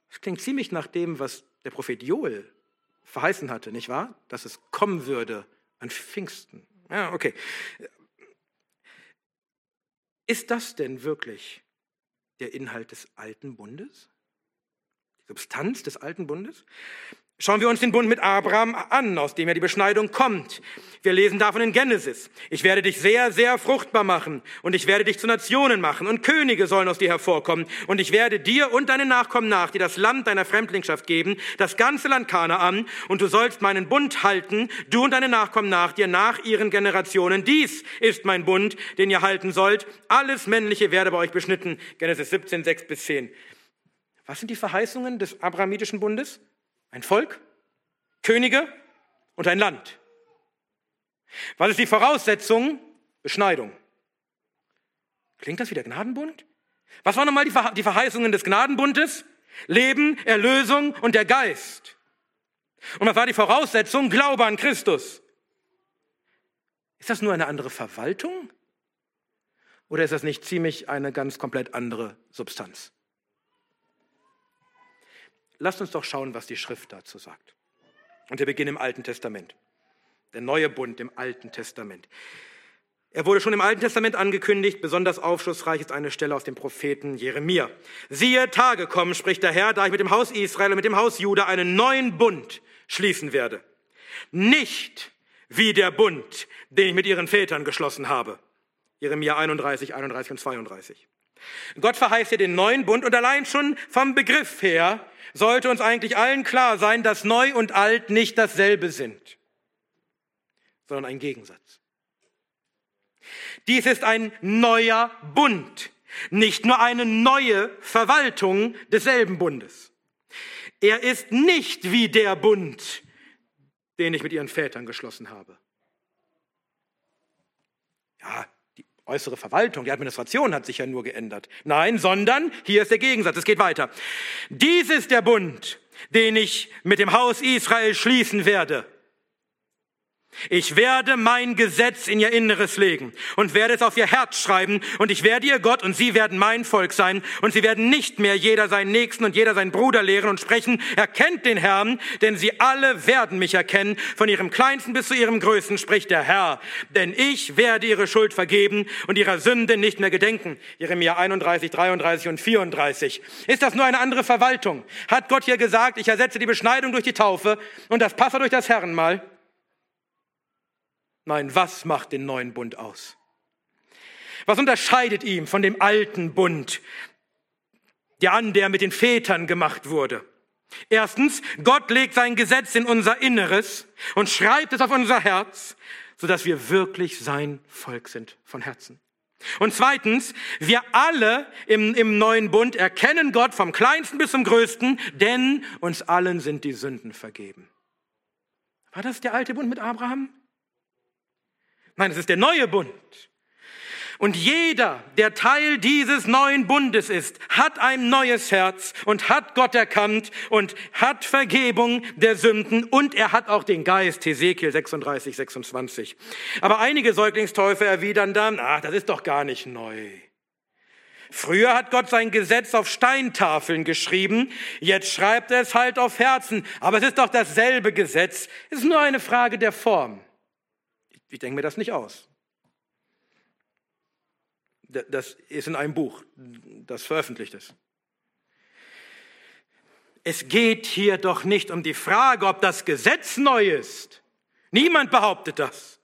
Das klingt ziemlich nach dem, was der Prophet Joel verheißen hatte, nicht wahr? Dass es kommen würde an Pfingsten. Ja, okay. Ist das denn wirklich der Inhalt des alten Bundes? Die Substanz des alten Bundes? Schauen wir uns den Bund mit Abraham an, aus dem ja die Beschneidung kommt. Wir lesen davon in Genesis. Ich werde dich sehr, sehr fruchtbar machen und ich werde dich zu Nationen machen und Könige sollen aus dir hervorkommen und ich werde dir und deinen Nachkommen nach dir das Land deiner Fremdlingschaft geben, das ganze Land Kanaan und du sollst meinen Bund halten, du und deine Nachkommen nach dir, nach ihren Generationen. Dies ist mein Bund, den ihr halten sollt. Alles Männliche werde bei euch beschnitten. Genesis 17, 6 bis 10. Was sind die Verheißungen des Abrahamitischen Bundes? Ein Volk, Könige und ein Land. Was ist die Voraussetzung? Beschneidung. Klingt das wie der Gnadenbund? Was waren nochmal die Verheißungen des Gnadenbundes? Leben, Erlösung und der Geist. Und was war die Voraussetzung? Glaube an Christus. Ist das nur eine andere Verwaltung? Oder ist das nicht ziemlich eine ganz komplett andere Substanz? Lasst uns doch schauen, was die Schrift dazu sagt. Und wir beginnen im Alten Testament. Der neue Bund im Alten Testament. Er wurde schon im Alten Testament angekündigt, besonders aufschlussreich ist eine Stelle aus dem Propheten Jeremia. Siehe, Tage kommen, spricht der Herr, da ich mit dem Haus Israel und mit dem Haus Juda einen neuen Bund schließen werde. Nicht wie der Bund, den ich mit ihren Vätern geschlossen habe. Jeremia 31, 31 und 32. Gott verheißt hier den neuen Bund und allein schon vom Begriff her sollte uns eigentlich allen klar sein, dass neu und alt nicht dasselbe sind, sondern ein Gegensatz. Dies ist ein neuer Bund, nicht nur eine neue Verwaltung desselben Bundes. Er ist nicht wie der Bund, den ich mit ihren Vätern geschlossen habe. Ja, äußere Verwaltung, die Administration hat sich ja nur geändert. Nein, sondern hier ist der Gegensatz. Es geht weiter. Dies ist der Bund, den ich mit dem Haus Israel schließen werde ich werde mein Gesetz in ihr Inneres legen und werde es auf ihr Herz schreiben und ich werde ihr Gott und sie werden mein Volk sein und sie werden nicht mehr jeder seinen Nächsten und jeder seinen Bruder lehren und sprechen, erkennt den Herrn, denn sie alle werden mich erkennen, von ihrem Kleinsten bis zu ihrem Größten spricht der Herr, denn ich werde ihre Schuld vergeben und ihrer Sünde nicht mehr gedenken. Jeremia 31, 33 und 34. Ist das nur eine andere Verwaltung? Hat Gott hier gesagt, ich ersetze die Beschneidung durch die Taufe und das Passer durch das Herrenmal? Nein, was macht den neuen Bund aus? Was unterscheidet ihn von dem alten Bund, der an der mit den Vätern gemacht wurde? Erstens, Gott legt sein Gesetz in unser Inneres und schreibt es auf unser Herz, sodass wir wirklich sein Volk sind von Herzen. Und zweitens, wir alle im, im neuen Bund erkennen Gott vom kleinsten bis zum größten, denn uns allen sind die Sünden vergeben. War das der alte Bund mit Abraham? Nein, es ist der neue Bund. Und jeder, der Teil dieses neuen Bundes ist, hat ein neues Herz und hat Gott erkannt und hat Vergebung der Sünden und er hat auch den Geist, Hesekiel 36, 26. Aber einige Säuglingstäufer erwidern dann, ach, das ist doch gar nicht neu. Früher hat Gott sein Gesetz auf Steintafeln geschrieben, jetzt schreibt er es halt auf Herzen. Aber es ist doch dasselbe Gesetz, es ist nur eine Frage der Form. Ich denke mir das nicht aus. Das ist in einem Buch, das veröffentlicht ist. Es geht hier doch nicht um die Frage, ob das Gesetz neu ist. Niemand behauptet das.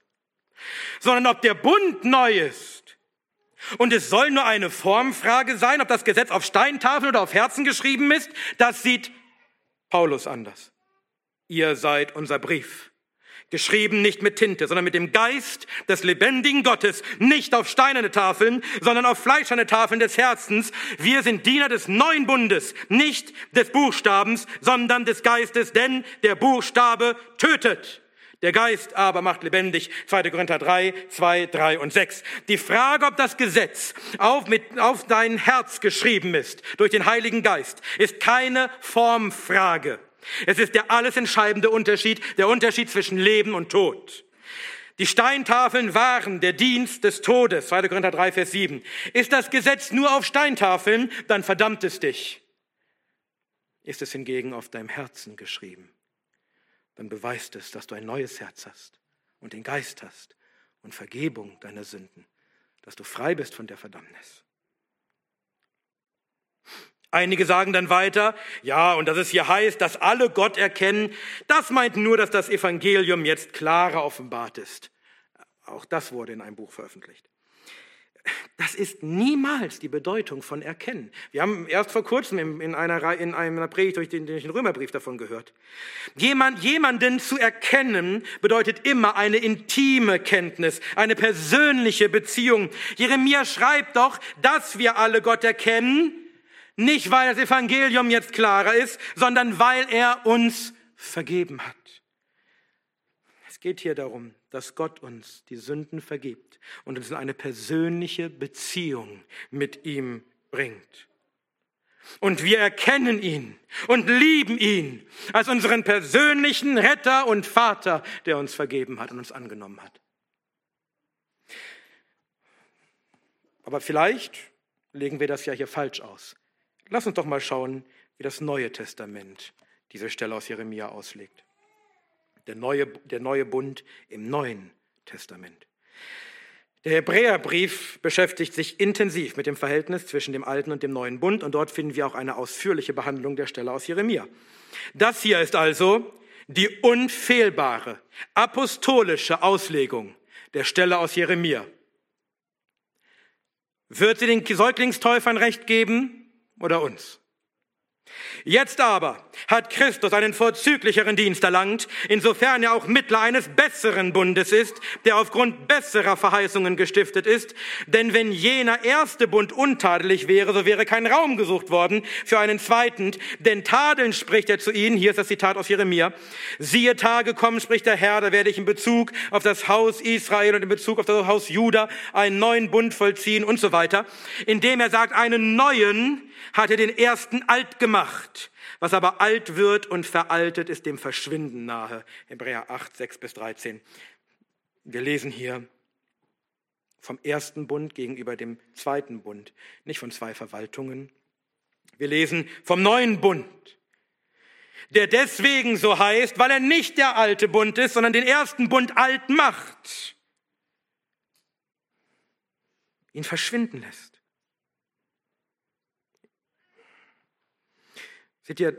Sondern ob der Bund neu ist. Und es soll nur eine Formfrage sein, ob das Gesetz auf Steintafeln oder auf Herzen geschrieben ist. Das sieht Paulus anders. Ihr seid unser Brief geschrieben nicht mit Tinte, sondern mit dem Geist des lebendigen Gottes, nicht auf steinerne Tafeln, sondern auf fleischerne Tafeln des Herzens. Wir sind Diener des neuen Bundes, nicht des Buchstabens, sondern des Geistes, denn der Buchstabe tötet. Der Geist aber macht lebendig. 2. Korinther 3, 2, 3 und 6. Die Frage, ob das Gesetz auf, mit, auf dein Herz geschrieben ist durch den Heiligen Geist, ist keine Formfrage. Es ist der alles entscheidende Unterschied, der Unterschied zwischen Leben und Tod. Die Steintafeln waren der Dienst des Todes, 2. Korinther 3, Vers 7. Ist das Gesetz nur auf Steintafeln, dann verdammt es dich. Ist es hingegen auf deinem Herzen geschrieben, dann beweist es, dass du ein neues Herz hast und den Geist hast und Vergebung deiner Sünden, dass du frei bist von der Verdammnis. Einige sagen dann weiter, ja, und dass es hier heißt, dass alle Gott erkennen, das meint nur, dass das Evangelium jetzt klarer offenbart ist. Auch das wurde in einem Buch veröffentlicht. Das ist niemals die Bedeutung von Erkennen. Wir haben erst vor kurzem in einer, in einer Predigt durch den, durch den Römerbrief davon gehört. Jemand, jemanden zu erkennen bedeutet immer eine intime Kenntnis, eine persönliche Beziehung. Jeremia schreibt doch, dass wir alle Gott erkennen, nicht, weil das Evangelium jetzt klarer ist, sondern weil er uns vergeben hat. Es geht hier darum, dass Gott uns die Sünden vergibt und uns in eine persönliche Beziehung mit ihm bringt. Und wir erkennen ihn und lieben ihn als unseren persönlichen Retter und Vater, der uns vergeben hat und uns angenommen hat. Aber vielleicht legen wir das ja hier falsch aus. Lass uns doch mal schauen, wie das Neue Testament diese Stelle aus Jeremia auslegt. Der neue, der neue Bund im Neuen Testament. Der Hebräerbrief beschäftigt sich intensiv mit dem Verhältnis zwischen dem alten und dem neuen Bund und dort finden wir auch eine ausführliche Behandlung der Stelle aus Jeremia. Das hier ist also die unfehlbare apostolische Auslegung der Stelle aus Jeremia. Wird sie den Säuglingstäufern recht geben? Oder uns. Jetzt aber hat Christus einen vorzüglicheren Dienst erlangt, insofern er auch Mittler eines besseren Bundes ist, der aufgrund besserer Verheißungen gestiftet ist. Denn wenn jener erste Bund untadelig wäre, so wäre kein Raum gesucht worden für einen zweiten. Denn tadeln spricht er zu ihnen, hier ist das Zitat aus Jeremia, siehe Tage kommen, spricht der Herr, da werde ich in Bezug auf das Haus Israel und in Bezug auf das Haus Juda einen neuen Bund vollziehen und so weiter, indem er sagt, einen neuen, hat er den ersten alt gemacht. Was aber alt wird und veraltet, ist dem Verschwinden nahe. Hebräer 8, 6 bis 13. Wir lesen hier vom ersten Bund gegenüber dem zweiten Bund, nicht von zwei Verwaltungen. Wir lesen vom neuen Bund, der deswegen so heißt, weil er nicht der alte Bund ist, sondern den ersten Bund alt macht, ihn verschwinden lässt. Seht ihr,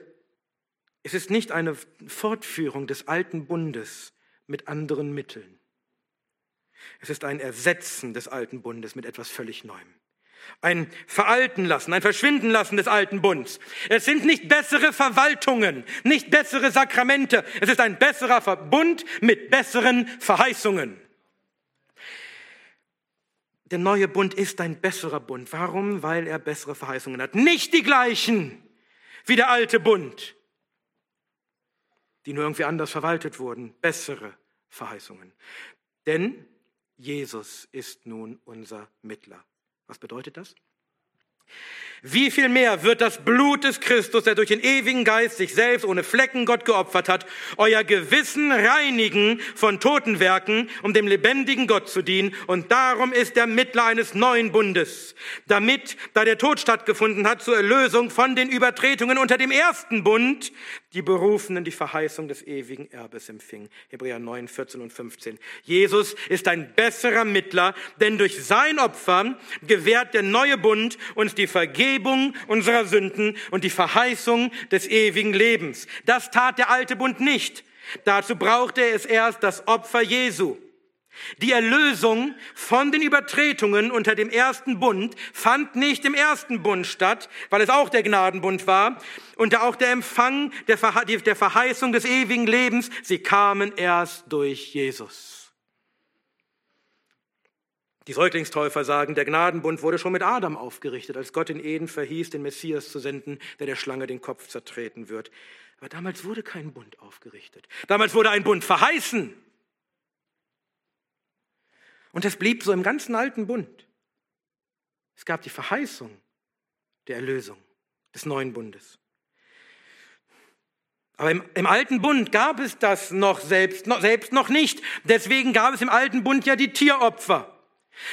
es ist nicht eine Fortführung des alten Bundes mit anderen Mitteln. Es ist ein Ersetzen des alten Bundes mit etwas völlig Neuem. Ein Veralten lassen, ein Verschwinden lassen des alten Bunds. Es sind nicht bessere Verwaltungen, nicht bessere Sakramente. Es ist ein besserer Verbund mit besseren Verheißungen. der neue Bund ist ein besserer Bund. Warum? Weil er bessere Verheißungen hat. Nicht die gleichen wie der alte Bund, die nur irgendwie anders verwaltet wurden. Bessere Verheißungen. Denn Jesus ist nun unser Mittler. Was bedeutet das? Wie viel mehr wird das Blut des Christus, der durch den ewigen Geist sich selbst ohne Flecken Gott geopfert hat, euer Gewissen reinigen von toten Werken, um dem lebendigen Gott zu dienen. Und darum ist der Mittler eines neuen Bundes, damit, da der Tod stattgefunden hat, zur Erlösung von den Übertretungen unter dem ersten Bund, die Berufenen die Verheißung des ewigen Erbes empfingen. Hebräer 9, 14 und 15. Jesus ist ein besserer Mittler, denn durch sein Opfer gewährt der neue Bund uns die Vergebung unserer Sünden und die Verheißung des ewigen Lebens. Das tat der alte Bund nicht. Dazu brauchte es erst das Opfer Jesu. Die Erlösung von den Übertretungen unter dem ersten Bund fand nicht im ersten Bund statt, weil es auch der Gnadenbund war, und auch der Empfang der Verheißung des ewigen Lebens, sie kamen erst durch Jesus. Die Säuglingstäufer sagen, der Gnadenbund wurde schon mit Adam aufgerichtet, als Gott in Eden verhieß, den Messias zu senden, der der Schlange den Kopf zertreten wird. Aber damals wurde kein Bund aufgerichtet. Damals wurde ein Bund verheißen. Und das blieb so im ganzen alten Bund. Es gab die Verheißung der Erlösung des neuen Bundes. Aber im, im, alten Bund gab es das noch selbst, noch selbst noch nicht. Deswegen gab es im alten Bund ja die Tieropfer.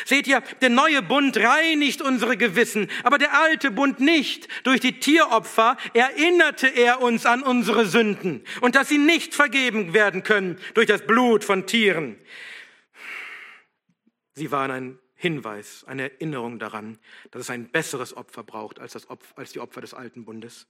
Seht ihr, der neue Bund reinigt unsere Gewissen, aber der alte Bund nicht. Durch die Tieropfer erinnerte er uns an unsere Sünden und dass sie nicht vergeben werden können durch das Blut von Tieren. Sie waren ein Hinweis, eine Erinnerung daran, dass es ein besseres Opfer braucht als, Opfer, als die Opfer des alten Bundes.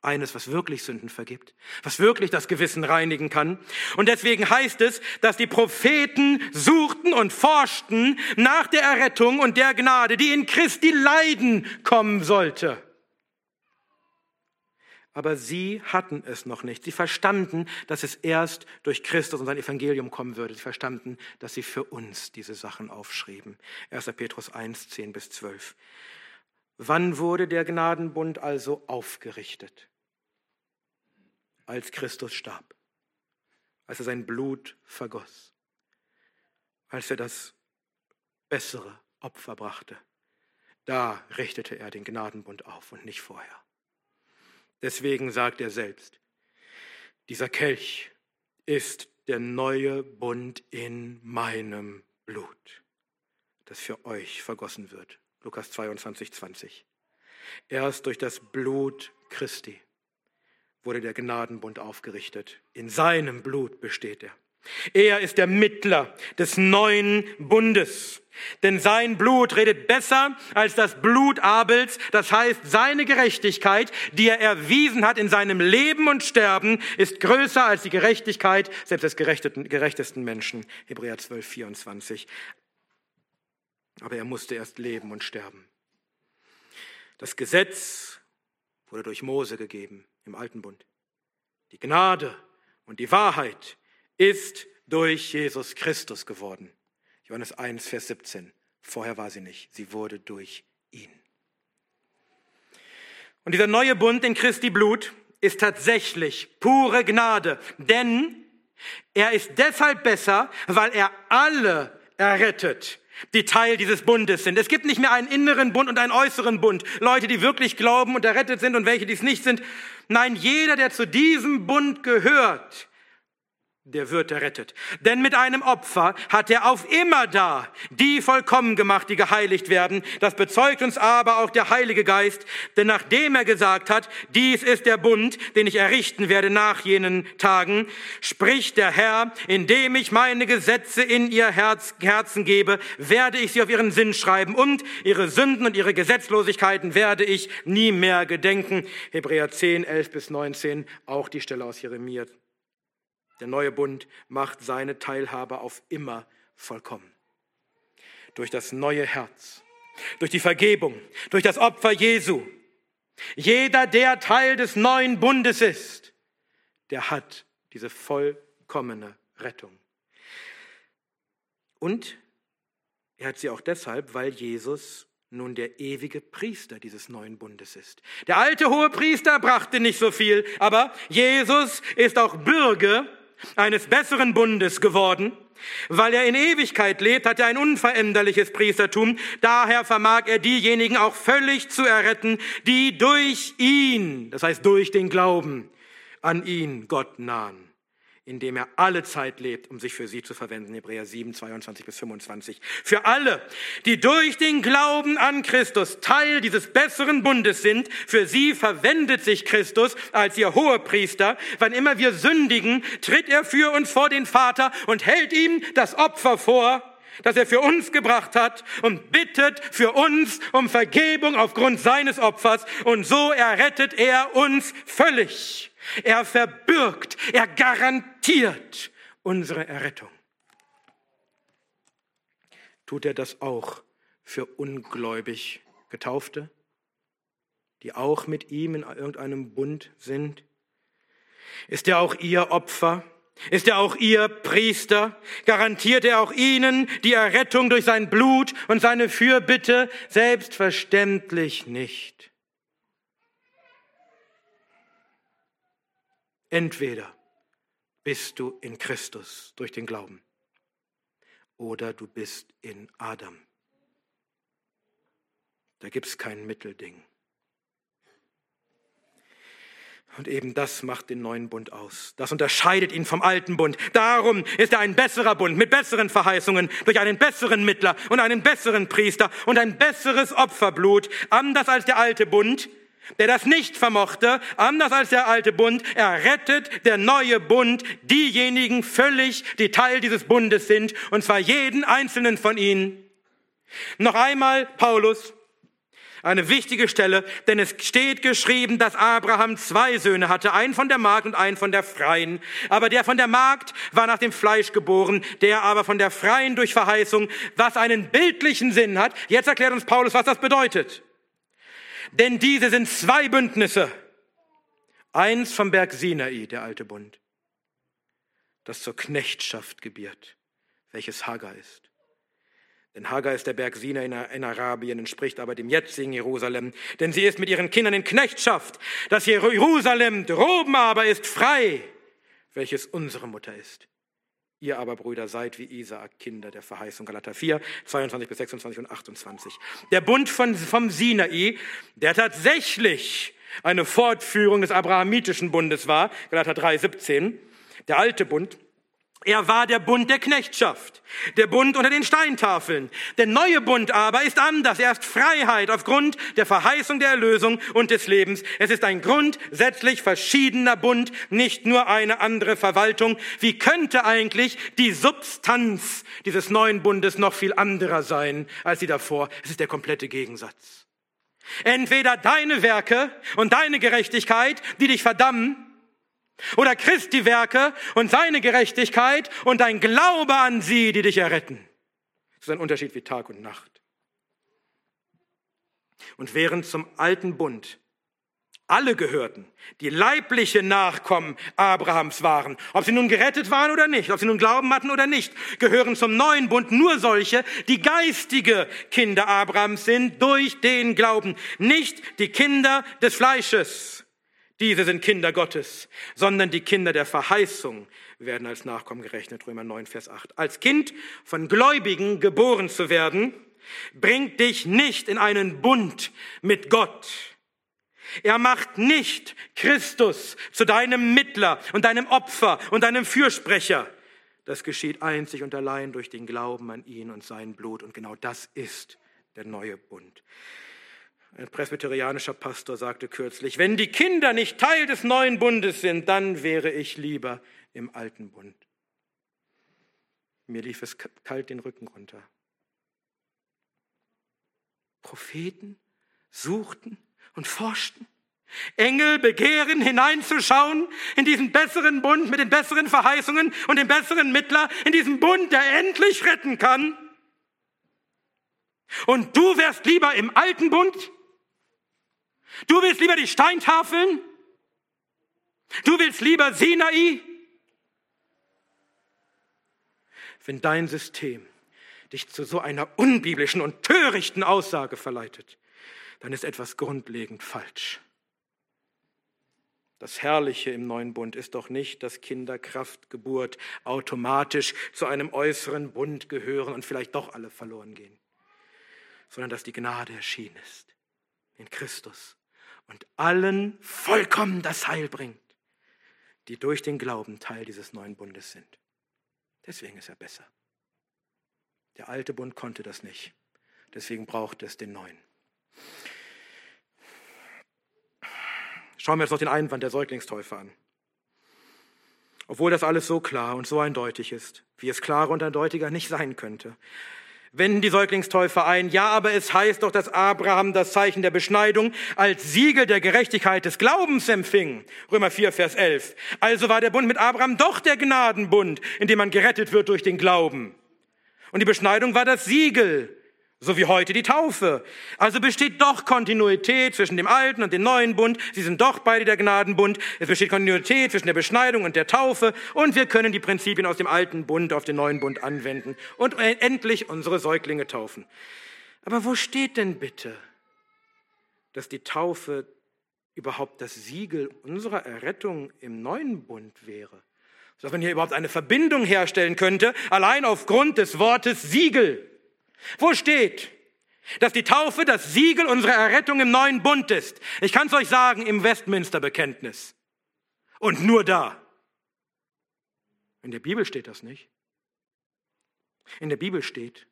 Eines, was wirklich Sünden vergibt, was wirklich das Gewissen reinigen kann. Und deswegen heißt es, dass die Propheten suchten und forschten nach der Errettung und der Gnade, die in Christi Leiden kommen sollte aber sie hatten es noch nicht. Sie verstanden, dass es erst durch Christus und sein Evangelium kommen würde. Sie verstanden, dass sie für uns diese Sachen aufschrieben. 1. Petrus 1, 10 bis 12. Wann wurde der Gnadenbund also aufgerichtet? Als Christus starb, als er sein Blut vergoss, als er das bessere Opfer brachte. Da richtete er den Gnadenbund auf und nicht vorher. Deswegen sagt er selbst, dieser Kelch ist der neue Bund in meinem Blut, das für euch vergossen wird. Lukas 22, 20. Erst durch das Blut Christi wurde der Gnadenbund aufgerichtet. In seinem Blut besteht er. Er ist der Mittler des neuen Bundes. Denn sein Blut redet besser als das Blut Abels. Das heißt, seine Gerechtigkeit, die er erwiesen hat in seinem Leben und Sterben, ist größer als die Gerechtigkeit selbst des gerechtesten Menschen. Hebräer 12, 24. Aber er musste erst leben und sterben. Das Gesetz wurde durch Mose gegeben im Alten Bund. Die Gnade und die Wahrheit ist durch Jesus Christus geworden. Johannes 1, Vers 17. Vorher war sie nicht, sie wurde durch ihn. Und dieser neue Bund in Christi Blut ist tatsächlich pure Gnade, denn er ist deshalb besser, weil er alle errettet, die Teil dieses Bundes sind. Es gibt nicht mehr einen inneren Bund und einen äußeren Bund. Leute, die wirklich glauben und errettet sind und welche, die es nicht sind. Nein, jeder, der zu diesem Bund gehört, der wird errettet. Denn mit einem Opfer hat er auf immer da die vollkommen gemacht, die geheiligt werden. Das bezeugt uns aber auch der Heilige Geist. Denn nachdem er gesagt hat, dies ist der Bund, den ich errichten werde nach jenen Tagen, spricht der Herr, indem ich meine Gesetze in ihr Herz, Herzen gebe, werde ich sie auf ihren Sinn schreiben und ihre Sünden und ihre Gesetzlosigkeiten werde ich nie mehr gedenken. Hebräer 10, 11 bis 19, auch die Stelle aus Jeremia der neue Bund macht seine Teilhabe auf immer vollkommen. Durch das neue Herz, durch die Vergebung, durch das Opfer Jesu. Jeder, der Teil des neuen Bundes ist, der hat diese vollkommene Rettung. Und Er hat sie auch deshalb, weil Jesus nun der ewige Priester dieses neuen Bundes ist. Der alte hohe Priester brachte nicht so viel, aber Jesus ist auch Bürger eines besseren Bundes geworden. Weil er in Ewigkeit lebt, hat er ein unveränderliches Priestertum. Daher vermag er diejenigen auch völlig zu erretten, die durch ihn, das heißt durch den Glauben an ihn, Gott nahen in dem er alle Zeit lebt, um sich für sie zu verwenden. Hebräer 7, 22 bis 25. Für alle, die durch den Glauben an Christus Teil dieses besseren Bundes sind, für sie verwendet sich Christus als ihr hoher Priester. Wann immer wir sündigen, tritt er für uns vor den Vater und hält ihm das Opfer vor, das er für uns gebracht hat und bittet für uns um Vergebung aufgrund seines Opfers und so errettet er uns völlig. Er verbürgt, er garantiert unsere Errettung. Tut er das auch für ungläubig Getaufte, die auch mit ihm in irgendeinem Bund sind? Ist er auch ihr Opfer? Ist er auch ihr Priester? Garantiert er auch ihnen die Errettung durch sein Blut und seine Fürbitte? Selbstverständlich nicht. Entweder bist du in Christus durch den Glauben oder du bist in Adam. Da gibt es kein Mittelding. Und eben das macht den neuen Bund aus. Das unterscheidet ihn vom alten Bund. Darum ist er ein besserer Bund mit besseren Verheißungen, durch einen besseren Mittler und einen besseren Priester und ein besseres Opferblut, anders als der alte Bund, der das nicht vermochte, anders als der alte Bund, errettet der neue Bund diejenigen völlig, die Teil dieses Bundes sind, und zwar jeden einzelnen von ihnen. Noch einmal Paulus, eine wichtige Stelle, denn es steht geschrieben, dass Abraham zwei Söhne hatte, einen von der Magd und einen von der Freien. Aber der von der Magd war nach dem Fleisch geboren, der aber von der Freien durch Verheißung, was einen bildlichen Sinn hat. Jetzt erklärt uns Paulus, was das bedeutet. Denn diese sind zwei Bündnisse. Eins vom Berg Sinai, der alte Bund, das zur Knechtschaft gebiert, welches Hagar ist. Denn Hagar ist der Berg Sinai in Arabien, entspricht aber dem jetzigen Jerusalem. Denn sie ist mit ihren Kindern in Knechtschaft. Das Jerusalem droben aber ist frei, welches unsere Mutter ist. Ihr aber, Brüder, seid wie Isaak, Kinder der Verheißung. Galater 4, 22 bis 26 und 28. Der Bund von, vom Sinai, der tatsächlich eine Fortführung des abrahamitischen Bundes war, Galater 3, 17, der alte Bund, er war der Bund der Knechtschaft, der Bund unter den Steintafeln. Der neue Bund aber ist anders. Er ist Freiheit aufgrund der Verheißung der Erlösung und des Lebens. Es ist ein grundsätzlich verschiedener Bund, nicht nur eine andere Verwaltung. Wie könnte eigentlich die Substanz dieses neuen Bundes noch viel anderer sein als die davor? Es ist der komplette Gegensatz. Entweder deine Werke und deine Gerechtigkeit, die dich verdammen, oder Christi Werke und seine Gerechtigkeit und dein Glaube an sie, die dich erretten. Das ist ein Unterschied wie Tag und Nacht. Und während zum alten Bund alle gehörten, die leibliche Nachkommen Abrahams waren, ob sie nun gerettet waren oder nicht, ob sie nun Glauben hatten oder nicht, gehören zum neuen Bund nur solche, die geistige Kinder Abrahams sind durch den Glauben, nicht die Kinder des Fleisches. Diese sind Kinder Gottes, sondern die Kinder der Verheißung werden als Nachkommen gerechnet. Römer 9, Vers 8. Als Kind von Gläubigen geboren zu werden, bringt dich nicht in einen Bund mit Gott. Er macht nicht Christus zu deinem Mittler und deinem Opfer und deinem Fürsprecher. Das geschieht einzig und allein durch den Glauben an ihn und sein Blut. Und genau das ist der neue Bund. Ein presbyterianischer Pastor sagte kürzlich, wenn die Kinder nicht Teil des neuen Bundes sind, dann wäre ich lieber im alten Bund. Mir lief es kalt den Rücken runter. Propheten suchten und forschten. Engel begehren hineinzuschauen in diesen besseren Bund mit den besseren Verheißungen und dem besseren Mittler, in diesen Bund, der endlich retten kann. Und du wärst lieber im alten Bund? Du willst lieber die Steintafeln? Du willst lieber Sinai? Wenn dein System dich zu so einer unbiblischen und törichten Aussage verleitet, dann ist etwas grundlegend falsch. Das Herrliche im neuen Bund ist doch nicht, dass Kinderkraftgeburt automatisch zu einem äußeren Bund gehören und vielleicht doch alle verloren gehen, sondern dass die Gnade erschienen ist in Christus und allen vollkommen das Heil bringt, die durch den Glauben Teil dieses neuen Bundes sind. Deswegen ist er besser. Der alte Bund konnte das nicht. Deswegen braucht es den neuen. Schauen wir uns noch den Einwand der Säuglingstäufer an. Obwohl das alles so klar und so eindeutig ist, wie es klarer und eindeutiger nicht sein könnte, wenden die Säuglingstäufer ein. Ja, aber es heißt doch, dass Abraham das Zeichen der Beschneidung als Siegel der Gerechtigkeit des Glaubens empfing. Römer 4, Vers 11. Also war der Bund mit Abraham doch der Gnadenbund, in dem man gerettet wird durch den Glauben. Und die Beschneidung war das Siegel, so wie heute die Taufe. Also besteht doch Kontinuität zwischen dem alten und dem neuen Bund. Sie sind doch beide der Gnadenbund. Es besteht Kontinuität zwischen der Beschneidung und der Taufe. Und wir können die Prinzipien aus dem alten Bund auf den neuen Bund anwenden und endlich unsere Säuglinge taufen. Aber wo steht denn bitte, dass die Taufe überhaupt das Siegel unserer Errettung im neuen Bund wäre? Dass man hier überhaupt eine Verbindung herstellen könnte, allein aufgrund des Wortes Siegel. Wo steht, dass die Taufe das Siegel unserer Errettung im neuen Bund ist? Ich kann es euch sagen, im Westminster-Bekenntnis. Und nur da. In der Bibel steht das nicht. In der Bibel steht,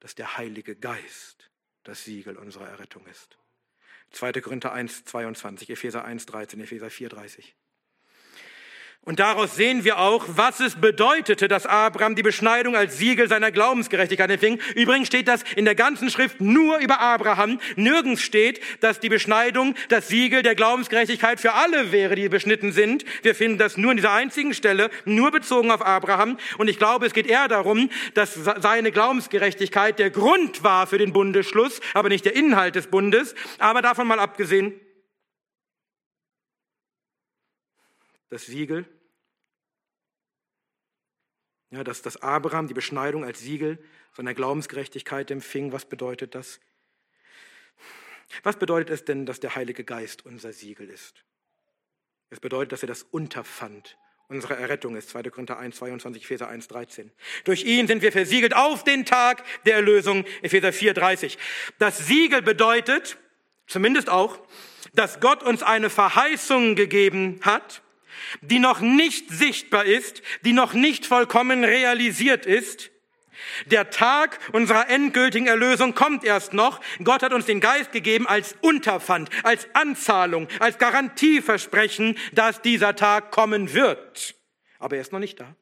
dass der Heilige Geist das Siegel unserer Errettung ist. 2. Korinther 1, 22, Epheser 1, 13, Epheser 4, 30. Und daraus sehen wir auch, was es bedeutete, dass Abraham die Beschneidung als Siegel seiner Glaubensgerechtigkeit empfing. Übrigens steht das in der ganzen Schrift nur über Abraham. Nirgends steht, dass die Beschneidung das Siegel der Glaubensgerechtigkeit für alle wäre, die beschnitten sind. Wir finden das nur in dieser einzigen Stelle, nur bezogen auf Abraham. Und ich glaube, es geht eher darum, dass seine Glaubensgerechtigkeit der Grund war für den Bundesschluss, aber nicht der Inhalt des Bundes. Aber davon mal abgesehen, das Siegel ja, dass, dass Abraham die Beschneidung als Siegel seiner Glaubensgerechtigkeit empfing. Was bedeutet das? Was bedeutet es denn, dass der Heilige Geist unser Siegel ist? Es bedeutet, dass er das Unterpfand unserer Errettung ist. 2. Korinther 1, 22, Epheser 1, 13. Durch ihn sind wir versiegelt auf den Tag der Erlösung, Epheser 4, 30. Das Siegel bedeutet, zumindest auch, dass Gott uns eine Verheißung gegeben hat, die noch nicht sichtbar ist, die noch nicht vollkommen realisiert ist. Der Tag unserer endgültigen Erlösung kommt erst noch. Gott hat uns den Geist gegeben als Unterpfand, als Anzahlung, als Garantieversprechen, dass dieser Tag kommen wird. Aber er ist noch nicht da.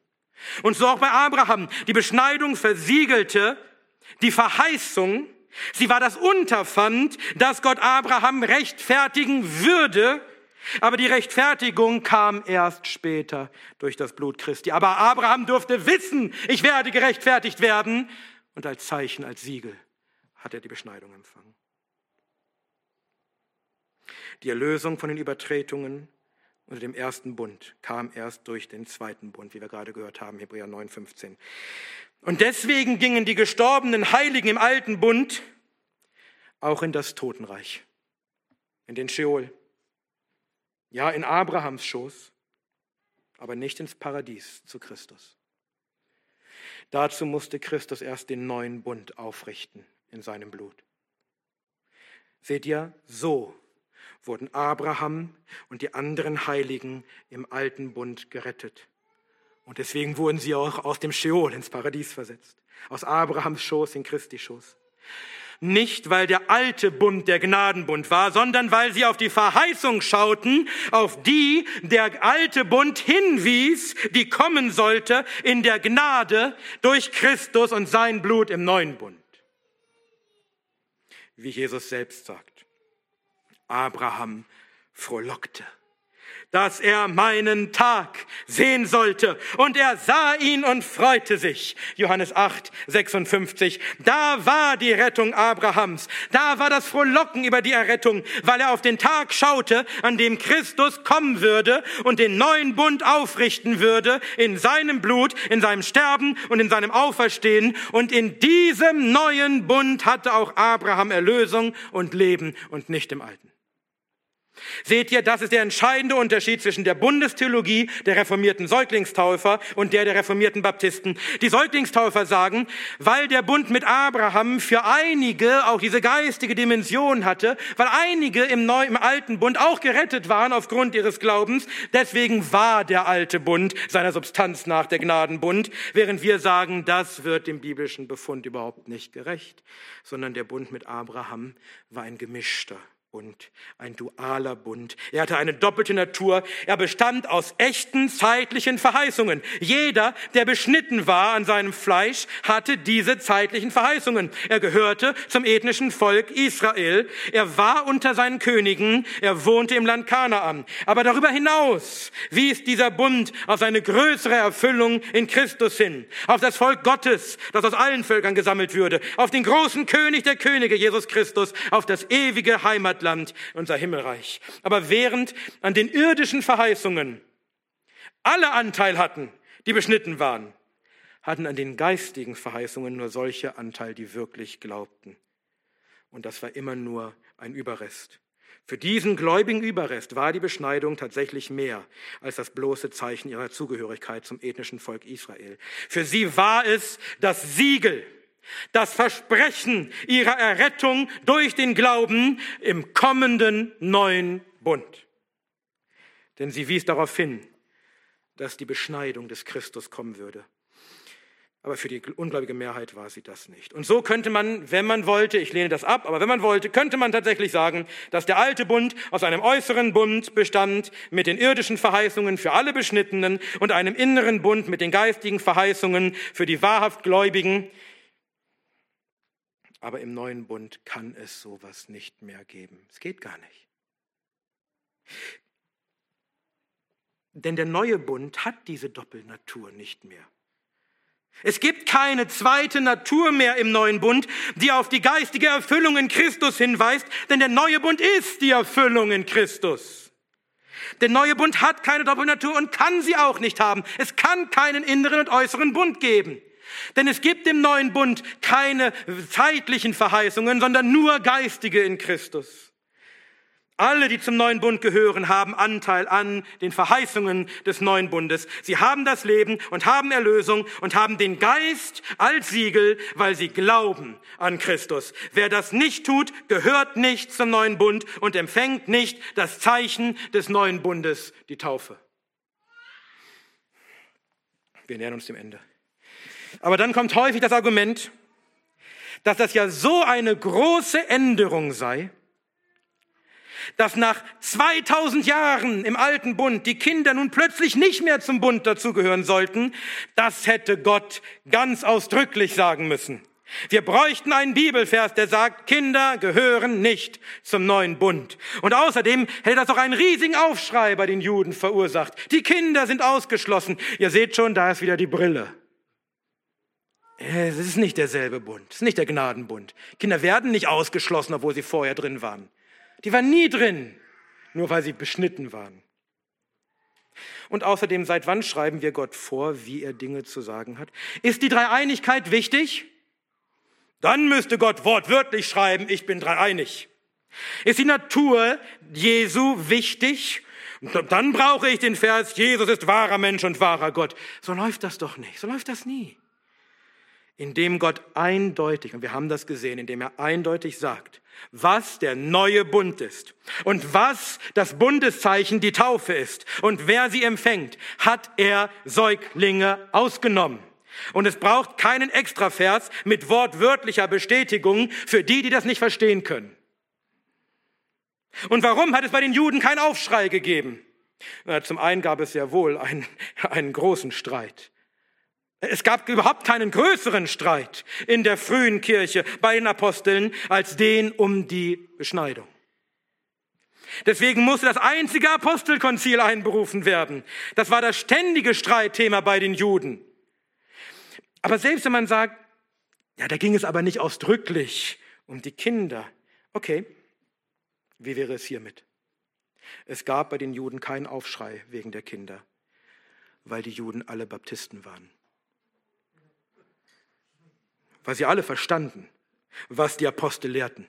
Und so auch bei Abraham. Die Beschneidung versiegelte die Verheißung. Sie war das Unterpfand, dass Gott Abraham rechtfertigen würde aber die Rechtfertigung kam erst später durch das Blut Christi. Aber Abraham durfte wissen, ich werde gerechtfertigt werden. Und als Zeichen, als Siegel hat er die Beschneidung empfangen. Die Erlösung von den Übertretungen unter dem ersten Bund kam erst durch den zweiten Bund, wie wir gerade gehört haben, Hebräer 9,15. Und deswegen gingen die gestorbenen Heiligen im alten Bund auch in das Totenreich, in den Scheol. Ja, in Abrahams Schoß, aber nicht ins Paradies zu Christus. Dazu musste Christus erst den neuen Bund aufrichten in seinem Blut. Seht ihr, so wurden Abraham und die anderen Heiligen im alten Bund gerettet. Und deswegen wurden sie auch aus dem Scheol ins Paradies versetzt, aus Abrahams Schoß in Christi Schoß nicht weil der alte Bund der Gnadenbund war, sondern weil sie auf die Verheißung schauten, auf die der alte Bund hinwies, die kommen sollte in der Gnade durch Christus und sein Blut im neuen Bund. Wie Jesus selbst sagt, Abraham frohlockte, dass er meinen Tag sehen sollte. Und er sah ihn und freute sich. Johannes 8, 56. Da war die Rettung Abrahams. Da war das Frohlocken über die Errettung, weil er auf den Tag schaute, an dem Christus kommen würde und den neuen Bund aufrichten würde in seinem Blut, in seinem Sterben und in seinem Auferstehen. Und in diesem neuen Bund hatte auch Abraham Erlösung und Leben und nicht im alten. Seht ihr, das ist der entscheidende Unterschied zwischen der Bundestheologie der reformierten Säuglingstaufer und der der reformierten Baptisten. Die Säuglingstaufer sagen, weil der Bund mit Abraham für einige auch diese geistige Dimension hatte, weil einige im, neuen, im alten Bund auch gerettet waren aufgrund ihres Glaubens, deswegen war der alte Bund seiner Substanz nach der Gnadenbund, während wir sagen, das wird dem biblischen Befund überhaupt nicht gerecht, sondern der Bund mit Abraham war ein gemischter Bund, ein dualer Bund. Er hatte eine doppelte Natur. Er bestand aus echten zeitlichen Verheißungen. Jeder, der beschnitten war an seinem Fleisch, hatte diese zeitlichen Verheißungen. Er gehörte zum ethnischen Volk Israel. Er war unter seinen Königen. Er wohnte im Land Kanaan. Aber darüber hinaus wies dieser Bund auf eine größere Erfüllung in Christus hin. Auf das Volk Gottes, das aus allen Völkern gesammelt würde. Auf den großen König der Könige, Jesus Christus. Auf das ewige Heimatland Land, unser Himmelreich. Aber während an den irdischen Verheißungen alle Anteil hatten, die beschnitten waren, hatten an den geistigen Verheißungen nur solche Anteil, die wirklich glaubten. Und das war immer nur ein Überrest. Für diesen gläubigen Überrest war die Beschneidung tatsächlich mehr als das bloße Zeichen ihrer Zugehörigkeit zum ethnischen Volk Israel. Für sie war es das Siegel, das Versprechen ihrer Errettung durch den Glauben im kommenden neuen Bund. Denn sie wies darauf hin, dass die Beschneidung des Christus kommen würde. Aber für die ungläubige Mehrheit war sie das nicht. Und so könnte man, wenn man wollte, ich lehne das ab, aber wenn man wollte, könnte man tatsächlich sagen, dass der alte Bund aus einem äußeren Bund bestand mit den irdischen Verheißungen für alle Beschnittenen und einem inneren Bund mit den geistigen Verheißungen für die wahrhaft Gläubigen, aber im neuen Bund kann es sowas nicht mehr geben. Es geht gar nicht. Denn der neue Bund hat diese Doppelnatur nicht mehr. Es gibt keine zweite Natur mehr im neuen Bund, die auf die geistige Erfüllung in Christus hinweist, denn der neue Bund ist die Erfüllung in Christus. Der neue Bund hat keine Doppelnatur und kann sie auch nicht haben. Es kann keinen inneren und äußeren Bund geben. Denn es gibt im neuen Bund keine zeitlichen Verheißungen, sondern nur geistige in Christus. Alle, die zum neuen Bund gehören, haben Anteil an den Verheißungen des neuen Bundes. Sie haben das Leben und haben Erlösung und haben den Geist als Siegel, weil sie glauben an Christus. Wer das nicht tut, gehört nicht zum neuen Bund und empfängt nicht das Zeichen des neuen Bundes, die Taufe. Wir nähern uns dem Ende. Aber dann kommt häufig das Argument, dass das ja so eine große Änderung sei, dass nach 2000 Jahren im alten Bund die Kinder nun plötzlich nicht mehr zum Bund dazugehören sollten, das hätte Gott ganz ausdrücklich sagen müssen. Wir bräuchten einen Bibelvers, der sagt, Kinder gehören nicht zum neuen Bund. Und außerdem hätte das auch einen riesigen Aufschrei bei den Juden verursacht. Die Kinder sind ausgeschlossen. Ihr seht schon, da ist wieder die Brille. Es ist nicht derselbe Bund, es ist nicht der Gnadenbund. Kinder werden nicht ausgeschlossen, obwohl sie vorher drin waren. Die waren nie drin, nur weil sie beschnitten waren. Und außerdem, seit wann schreiben wir Gott vor, wie er Dinge zu sagen hat? Ist die Dreieinigkeit wichtig? Dann müsste Gott wortwörtlich schreiben, ich bin dreieinig. Ist die Natur Jesu wichtig? Dann brauche ich den Vers, Jesus ist wahrer Mensch und wahrer Gott. So läuft das doch nicht, so läuft das nie indem Gott eindeutig, und wir haben das gesehen, indem er eindeutig sagt, was der neue Bund ist und was das Bundeszeichen die Taufe ist und wer sie empfängt, hat er Säuglinge ausgenommen. Und es braucht keinen Extravers mit wortwörtlicher Bestätigung für die, die das nicht verstehen können. Und warum hat es bei den Juden keinen Aufschrei gegeben? Zum einen gab es ja wohl einen, einen großen Streit. Es gab überhaupt keinen größeren Streit in der frühen Kirche bei den Aposteln als den um die Beschneidung. Deswegen musste das einzige Apostelkonzil einberufen werden. Das war das ständige Streitthema bei den Juden. Aber selbst wenn man sagt, ja, da ging es aber nicht ausdrücklich um die Kinder. Okay, wie wäre es hiermit? Es gab bei den Juden keinen Aufschrei wegen der Kinder, weil die Juden alle Baptisten waren. Weil sie alle verstanden, was die Apostel lehrten.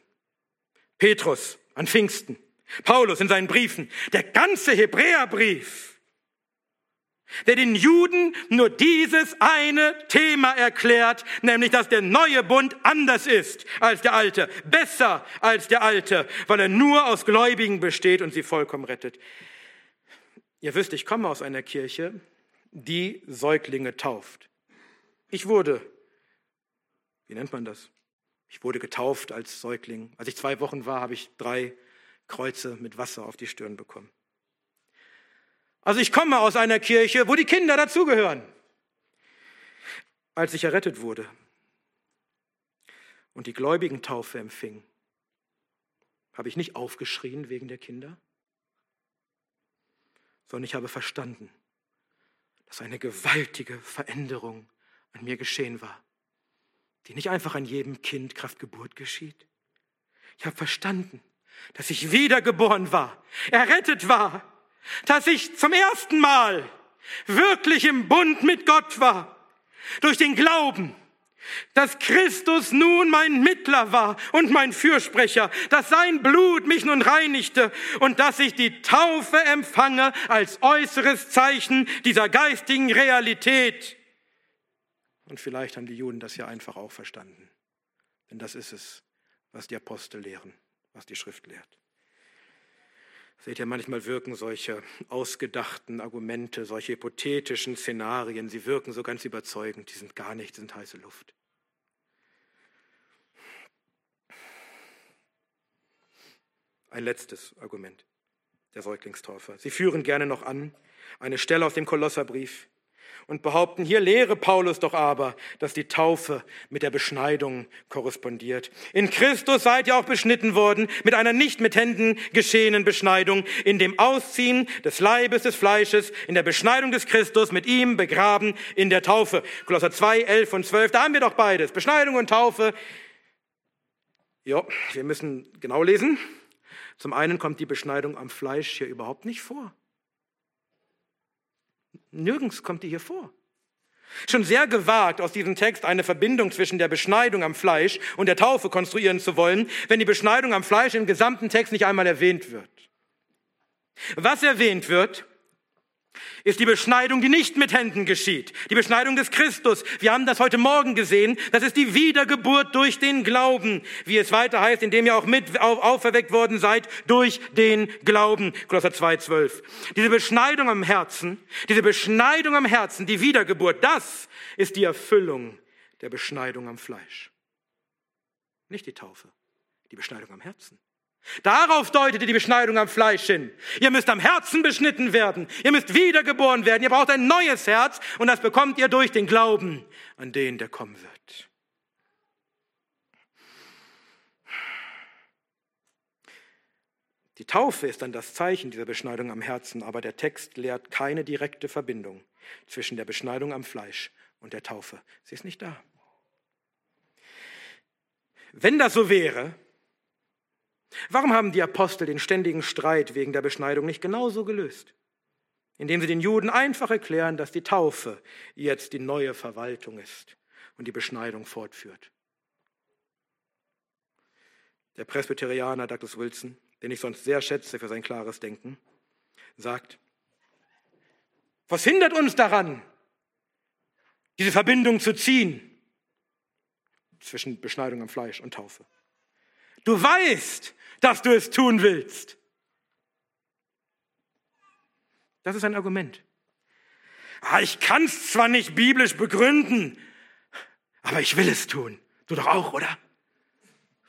Petrus an Pfingsten, Paulus in seinen Briefen, der ganze Hebräerbrief der den Juden nur dieses eine Thema erklärt, nämlich dass der neue Bund anders ist als der alte, besser als der alte, weil er nur aus Gläubigen besteht und sie vollkommen rettet. Ihr wisst, ich komme aus einer Kirche, die Säuglinge tauft. Ich wurde, wie nennt man das? Ich wurde getauft als Säugling. Als ich zwei Wochen war, habe ich drei Kreuze mit Wasser auf die Stirn bekommen. Also ich komme aus einer Kirche, wo die Kinder dazugehören. Als ich errettet wurde und die Gläubigen Taufe empfing, habe ich nicht aufgeschrien wegen der Kinder, sondern ich habe verstanden, dass eine gewaltige Veränderung an mir geschehen war, die nicht einfach an jedem Kind Kraftgeburt geschieht. Ich habe verstanden, dass ich wiedergeboren war, errettet war dass ich zum ersten Mal wirklich im Bund mit Gott war, durch den Glauben, dass Christus nun mein Mittler war und mein Fürsprecher, dass sein Blut mich nun reinigte und dass ich die Taufe empfange als äußeres Zeichen dieser geistigen Realität. Und vielleicht haben die Juden das ja einfach auch verstanden. Denn das ist es, was die Apostel lehren, was die Schrift lehrt. Seht ihr, manchmal wirken solche ausgedachten Argumente, solche hypothetischen Szenarien, sie wirken so ganz überzeugend, die sind gar nicht, sind heiße Luft. Ein letztes Argument der Säuglingstaufer. Sie führen gerne noch an eine Stelle aus dem Kolosserbrief, und behaupten, hier lehre Paulus doch aber, dass die Taufe mit der Beschneidung korrespondiert. In Christus seid ihr auch beschnitten worden mit einer nicht mit Händen geschehenen Beschneidung, in dem Ausziehen des Leibes des Fleisches, in der Beschneidung des Christus, mit ihm begraben in der Taufe. Kolosser 2, 11 und 12, da haben wir doch beides, Beschneidung und Taufe. Ja, wir müssen genau lesen. Zum einen kommt die Beschneidung am Fleisch hier überhaupt nicht vor. Nirgends kommt die hier vor. Schon sehr gewagt, aus diesem Text eine Verbindung zwischen der Beschneidung am Fleisch und der Taufe konstruieren zu wollen, wenn die Beschneidung am Fleisch im gesamten Text nicht einmal erwähnt wird. Was erwähnt wird, ist die Beschneidung, die nicht mit Händen geschieht. Die Beschneidung des Christus. Wir haben das heute Morgen gesehen. Das ist die Wiedergeburt durch den Glauben, wie es weiter heißt, indem ihr auch mit auferweckt worden seid durch den Glauben. Kolosser 2,12. Diese Beschneidung am Herzen, diese Beschneidung am Herzen, die Wiedergeburt, das ist die Erfüllung der Beschneidung am Fleisch. Nicht die Taufe, die Beschneidung am Herzen. Darauf deutete die Beschneidung am Fleisch hin. Ihr müsst am Herzen beschnitten werden. Ihr müsst wiedergeboren werden. Ihr braucht ein neues Herz und das bekommt ihr durch den Glauben an den, der kommen wird. Die Taufe ist dann das Zeichen dieser Beschneidung am Herzen, aber der Text lehrt keine direkte Verbindung zwischen der Beschneidung am Fleisch und der Taufe. Sie ist nicht da. Wenn das so wäre, Warum haben die Apostel den ständigen Streit wegen der Beschneidung nicht genauso gelöst? Indem sie den Juden einfach erklären, dass die Taufe jetzt die neue Verwaltung ist und die Beschneidung fortführt. Der Presbyterianer Douglas Wilson, den ich sonst sehr schätze für sein klares Denken, sagt, was hindert uns daran, diese Verbindung zu ziehen zwischen Beschneidung am Fleisch und Taufe? Du weißt, dass du es tun willst. Das ist ein Argument. Ah, ich kann es zwar nicht biblisch begründen, aber ich will es tun. Du doch auch, oder?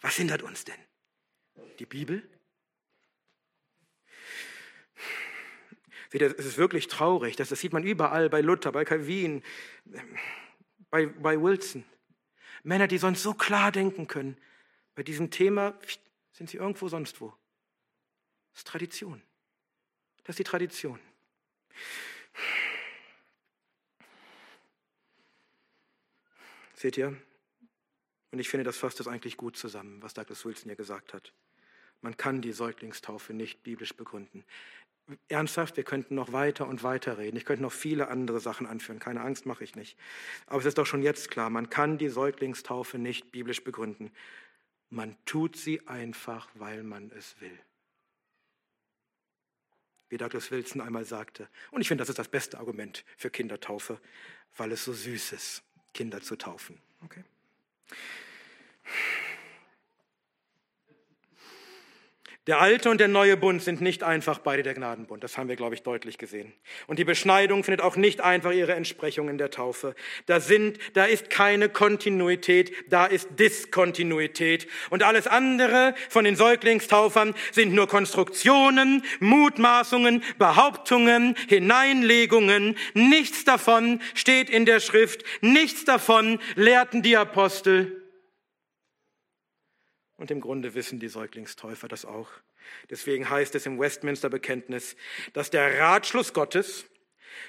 Was hindert uns denn? Die Bibel? Seht ihr, es ist wirklich traurig, das, das sieht man überall bei Luther, bei Calvin, bei, bei Wilson. Männer, die sonst so klar denken können, bei diesem Thema sind sie irgendwo sonst wo. Das ist Tradition. Das ist die Tradition. Seht ihr? Und ich finde, das fasst das eigentlich gut zusammen, was Douglas Wilson hier gesagt hat. Man kann die Säuglingstaufe nicht biblisch begründen. Ernsthaft, wir könnten noch weiter und weiter reden. Ich könnte noch viele andere Sachen anführen. Keine Angst, mache ich nicht. Aber es ist doch schon jetzt klar, man kann die Säuglingstaufe nicht biblisch begründen. Man tut sie einfach, weil man es will. Wie Douglas Wilson einmal sagte. Und ich finde, das ist das beste Argument für Kindertaufe, weil es so süß ist, Kinder zu taufen. Okay. Der alte und der neue Bund sind nicht einfach beide der Gnadenbund. Das haben wir, glaube ich, deutlich gesehen. Und die Beschneidung findet auch nicht einfach ihre Entsprechung in der Taufe. Da sind, da ist keine Kontinuität, da ist Diskontinuität. Und alles andere von den Säuglingstaufern sind nur Konstruktionen, Mutmaßungen, Behauptungen, Hineinlegungen. Nichts davon steht in der Schrift. Nichts davon lehrten die Apostel. Und im Grunde wissen die Säuglingstäufer das auch. Deswegen heißt es im Westminster Bekenntnis, dass der Ratschluss Gottes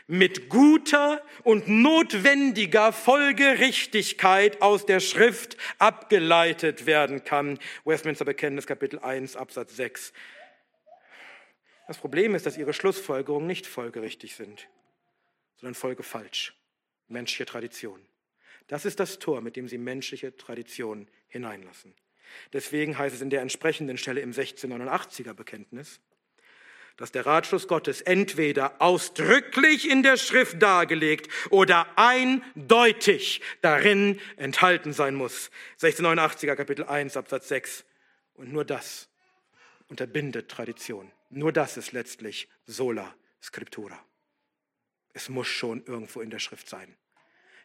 mit guter und notwendiger Folgerichtigkeit aus der Schrift abgeleitet werden kann. Westminster Bekenntnis Kapitel 1 Absatz 6. Das Problem ist, dass ihre Schlussfolgerungen nicht folgerichtig sind, sondern folgefalsch. Menschliche Tradition. Das ist das Tor, mit dem sie menschliche Tradition hineinlassen. Deswegen heißt es in der entsprechenden Stelle im 1689er Bekenntnis, dass der Ratschluss Gottes entweder ausdrücklich in der Schrift dargelegt oder eindeutig darin enthalten sein muss. 1689er Kapitel 1 Absatz 6. Und nur das unterbindet Tradition. Nur das ist letztlich sola scriptura. Es muss schon irgendwo in der Schrift sein.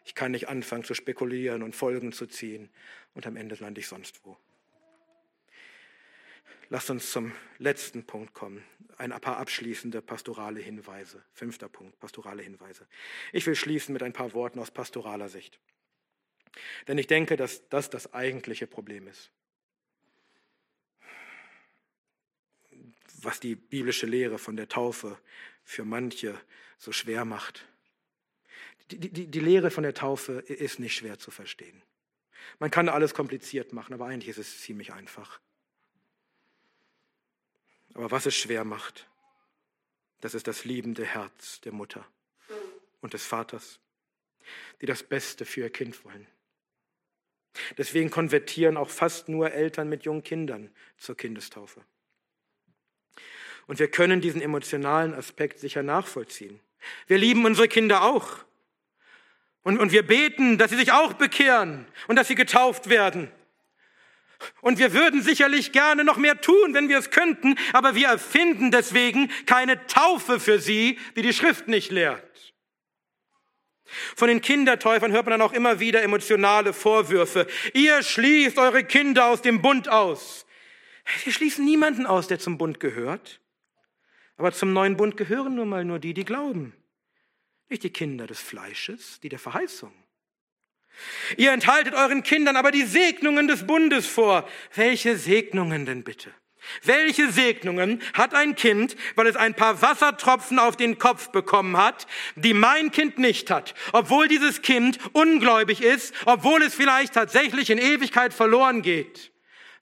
Ich kann nicht anfangen zu spekulieren und Folgen zu ziehen und am Ende lande ich sonst wo. Lasst uns zum letzten Punkt kommen. Ein paar abschließende pastorale Hinweise. Fünfter Punkt, pastorale Hinweise. Ich will schließen mit ein paar Worten aus pastoraler Sicht. Denn ich denke, dass das das eigentliche Problem ist. Was die biblische Lehre von der Taufe für manche so schwer macht. Die, die, die Lehre von der Taufe ist nicht schwer zu verstehen. Man kann alles kompliziert machen, aber eigentlich ist es ziemlich einfach. Aber was es schwer macht, das ist das liebende Herz der Mutter und des Vaters, die das Beste für ihr Kind wollen. Deswegen konvertieren auch fast nur Eltern mit jungen Kindern zur Kindestaufe. Und wir können diesen emotionalen Aspekt sicher nachvollziehen. Wir lieben unsere Kinder auch. Und, und wir beten, dass sie sich auch bekehren und dass sie getauft werden. Und wir würden sicherlich gerne noch mehr tun, wenn wir es könnten, aber wir erfinden deswegen keine Taufe für sie, die die Schrift nicht lehrt. Von den Kindertäufern hört man dann auch immer wieder emotionale Vorwürfe. Ihr schließt eure Kinder aus dem Bund aus. Wir schließen niemanden aus, der zum Bund gehört. Aber zum neuen Bund gehören nun mal nur die, die glauben. Nicht die Kinder des Fleisches, die der Verheißung. Ihr enthaltet euren Kindern aber die Segnungen des Bundes vor. Welche Segnungen denn bitte? Welche Segnungen hat ein Kind, weil es ein paar Wassertropfen auf den Kopf bekommen hat, die mein Kind nicht hat? Obwohl dieses Kind ungläubig ist, obwohl es vielleicht tatsächlich in Ewigkeit verloren geht,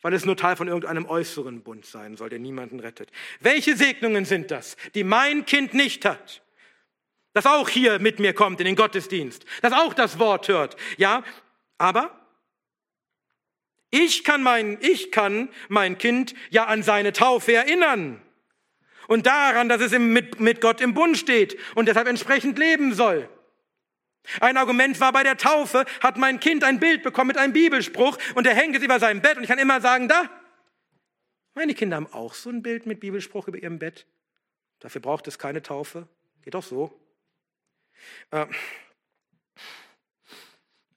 weil es nur Teil von irgendeinem äußeren Bund sein soll, der niemanden rettet. Welche Segnungen sind das, die mein Kind nicht hat? Das auch hier mit mir kommt in den Gottesdienst, das auch das Wort hört. Ja, aber ich kann mein, ich kann mein Kind ja an seine Taufe erinnern und daran, dass es mit, mit Gott im Bund steht und deshalb entsprechend leben soll. Ein Argument war bei der Taufe, hat mein Kind ein Bild bekommen mit einem Bibelspruch und er hängt es über seinem Bett und ich kann immer sagen, da, meine Kinder haben auch so ein Bild mit Bibelspruch über ihrem Bett. Dafür braucht es keine Taufe. Geht doch so. Äh,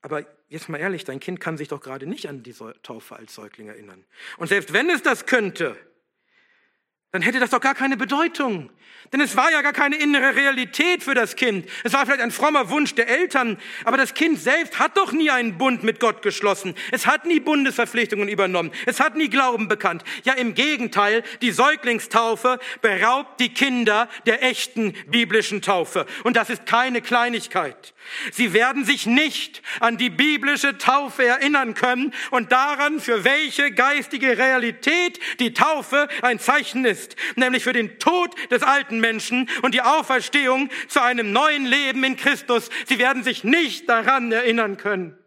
aber jetzt mal ehrlich, dein Kind kann sich doch gerade nicht an die Taufe als Säugling erinnern. Und selbst wenn es das könnte, dann hätte das doch gar keine Bedeutung. Denn es war ja gar keine innere Realität für das Kind. Es war vielleicht ein frommer Wunsch der Eltern, aber das Kind selbst hat doch nie einen Bund mit Gott geschlossen. Es hat nie Bundesverpflichtungen übernommen. Es hat nie Glauben bekannt. Ja, im Gegenteil, die Säuglingstaufe beraubt die Kinder der echten biblischen Taufe. Und das ist keine Kleinigkeit. Sie werden sich nicht an die biblische Taufe erinnern können und daran, für welche geistige Realität die Taufe ein Zeichen ist, nämlich für den Tod des alten Menschen und die Auferstehung zu einem neuen Leben in Christus. Sie werden sich nicht daran erinnern können.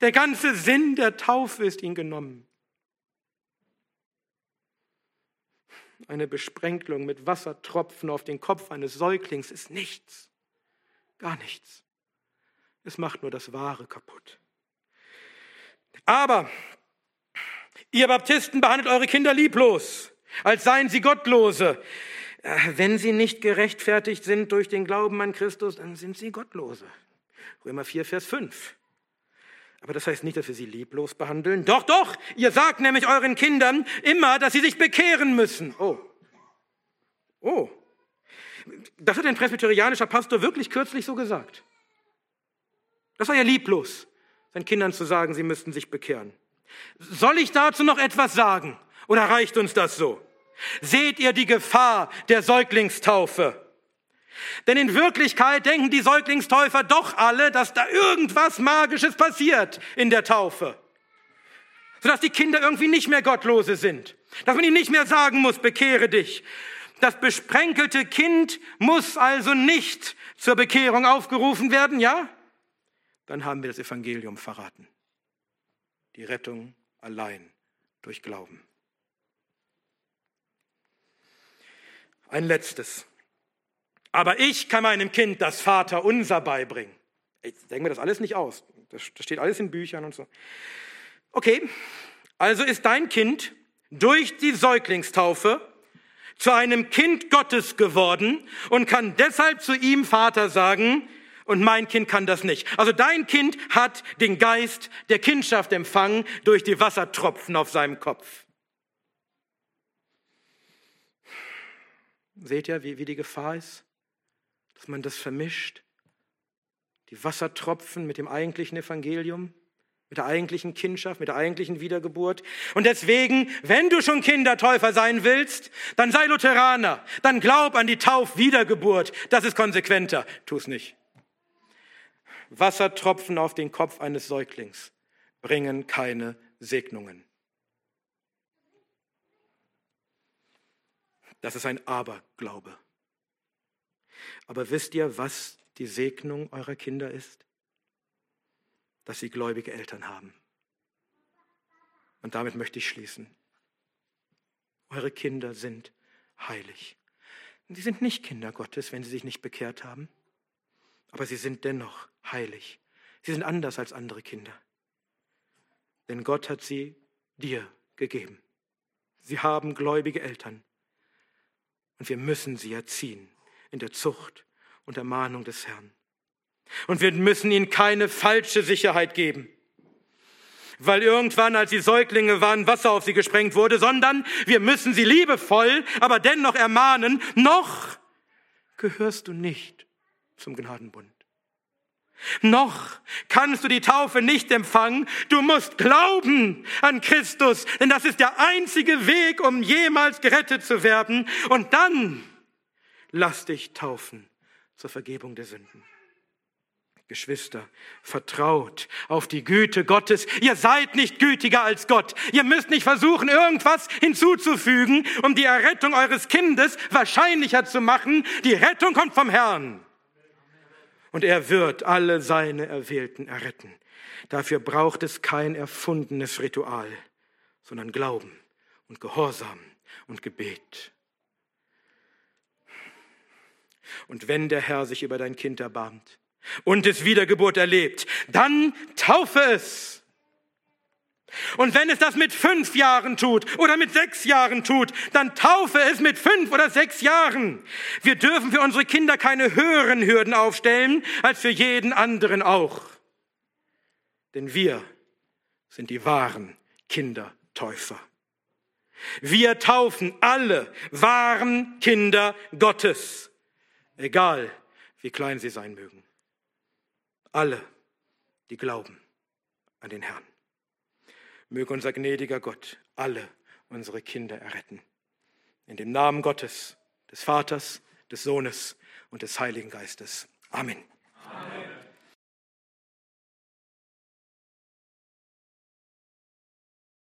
Der ganze Sinn der Taufe ist ihnen genommen. Eine Besprenkelung mit Wassertropfen auf den Kopf eines Säuglings ist nichts. Gar nichts. Es macht nur das Wahre kaputt. Aber ihr Baptisten behandelt eure Kinder lieblos, als seien sie Gottlose. Äh, wenn sie nicht gerechtfertigt sind durch den Glauben an Christus, dann sind sie Gottlose. Römer 4, Vers 5. Aber das heißt nicht, dass wir sie lieblos behandeln. Doch, doch, ihr sagt nämlich euren Kindern immer, dass sie sich bekehren müssen. Oh. Oh. Das hat ein presbyterianischer Pastor wirklich kürzlich so gesagt. Das war ja lieblos, seinen Kindern zu sagen, sie müssten sich bekehren. Soll ich dazu noch etwas sagen? Oder reicht uns das so? Seht ihr die Gefahr der Säuglingstaufe? Denn in Wirklichkeit denken die Säuglingstäufer doch alle, dass da irgendwas Magisches passiert in der Taufe. Sodass die Kinder irgendwie nicht mehr Gottlose sind. Dass man ihnen nicht mehr sagen muss, bekehre dich. Das besprenkelte Kind muss also nicht zur Bekehrung aufgerufen werden, ja? Dann haben wir das Evangelium verraten. Die Rettung allein durch Glauben. Ein letztes. Aber ich kann meinem Kind das Vater unser beibringen. Ich denke mir das alles nicht aus. Das steht alles in Büchern und so. Okay, also ist dein Kind durch die Säuglingstaufe zu einem Kind Gottes geworden und kann deshalb zu ihm Vater sagen, und mein Kind kann das nicht. Also dein Kind hat den Geist der Kindschaft empfangen durch die Wassertropfen auf seinem Kopf. Seht ihr, wie, wie die Gefahr ist, dass man das vermischt? Die Wassertropfen mit dem eigentlichen Evangelium? mit der eigentlichen Kindschaft, mit der eigentlichen Wiedergeburt. Und deswegen, wenn du schon Kindertäufer sein willst, dann sei Lutheraner, dann glaub an die Taufwiedergeburt. Das ist konsequenter. Tu es nicht. Wassertropfen auf den Kopf eines Säuglings bringen keine Segnungen. Das ist ein Aberglaube. Aber wisst ihr, was die Segnung eurer Kinder ist? dass sie gläubige Eltern haben. Und damit möchte ich schließen. Eure Kinder sind heilig. Sie sind nicht Kinder Gottes, wenn sie sich nicht bekehrt haben, aber sie sind dennoch heilig. Sie sind anders als andere Kinder. Denn Gott hat sie dir gegeben. Sie haben gläubige Eltern. Und wir müssen sie erziehen in der Zucht und Ermahnung des Herrn. Und wir müssen ihnen keine falsche Sicherheit geben, weil irgendwann, als sie Säuglinge waren, Wasser auf sie gesprengt wurde, sondern wir müssen sie liebevoll, aber dennoch ermahnen, noch gehörst du nicht zum Gnadenbund. Noch kannst du die Taufe nicht empfangen. Du musst glauben an Christus, denn das ist der einzige Weg, um jemals gerettet zu werden. Und dann lass dich taufen zur Vergebung der Sünden. Geschwister, vertraut auf die Güte Gottes. Ihr seid nicht gütiger als Gott. Ihr müsst nicht versuchen, irgendwas hinzuzufügen, um die Errettung eures Kindes wahrscheinlicher zu machen. Die Rettung kommt vom Herrn. Und er wird alle seine Erwählten erretten. Dafür braucht es kein erfundenes Ritual, sondern Glauben und Gehorsam und Gebet. Und wenn der Herr sich über dein Kind erbarmt, und es Wiedergeburt erlebt, dann taufe es. Und wenn es das mit fünf Jahren tut oder mit sechs Jahren tut, dann taufe es mit fünf oder sechs Jahren. Wir dürfen für unsere Kinder keine höheren Hürden aufstellen als für jeden anderen auch. Denn wir sind die wahren Kindertäufer. Wir taufen alle wahren Kinder Gottes, egal wie klein sie sein mögen. Alle, die glauben an den Herrn. Möge unser gnädiger Gott alle unsere Kinder erretten. In dem Namen Gottes, des Vaters, des Sohnes und des Heiligen Geistes. Amen. Amen.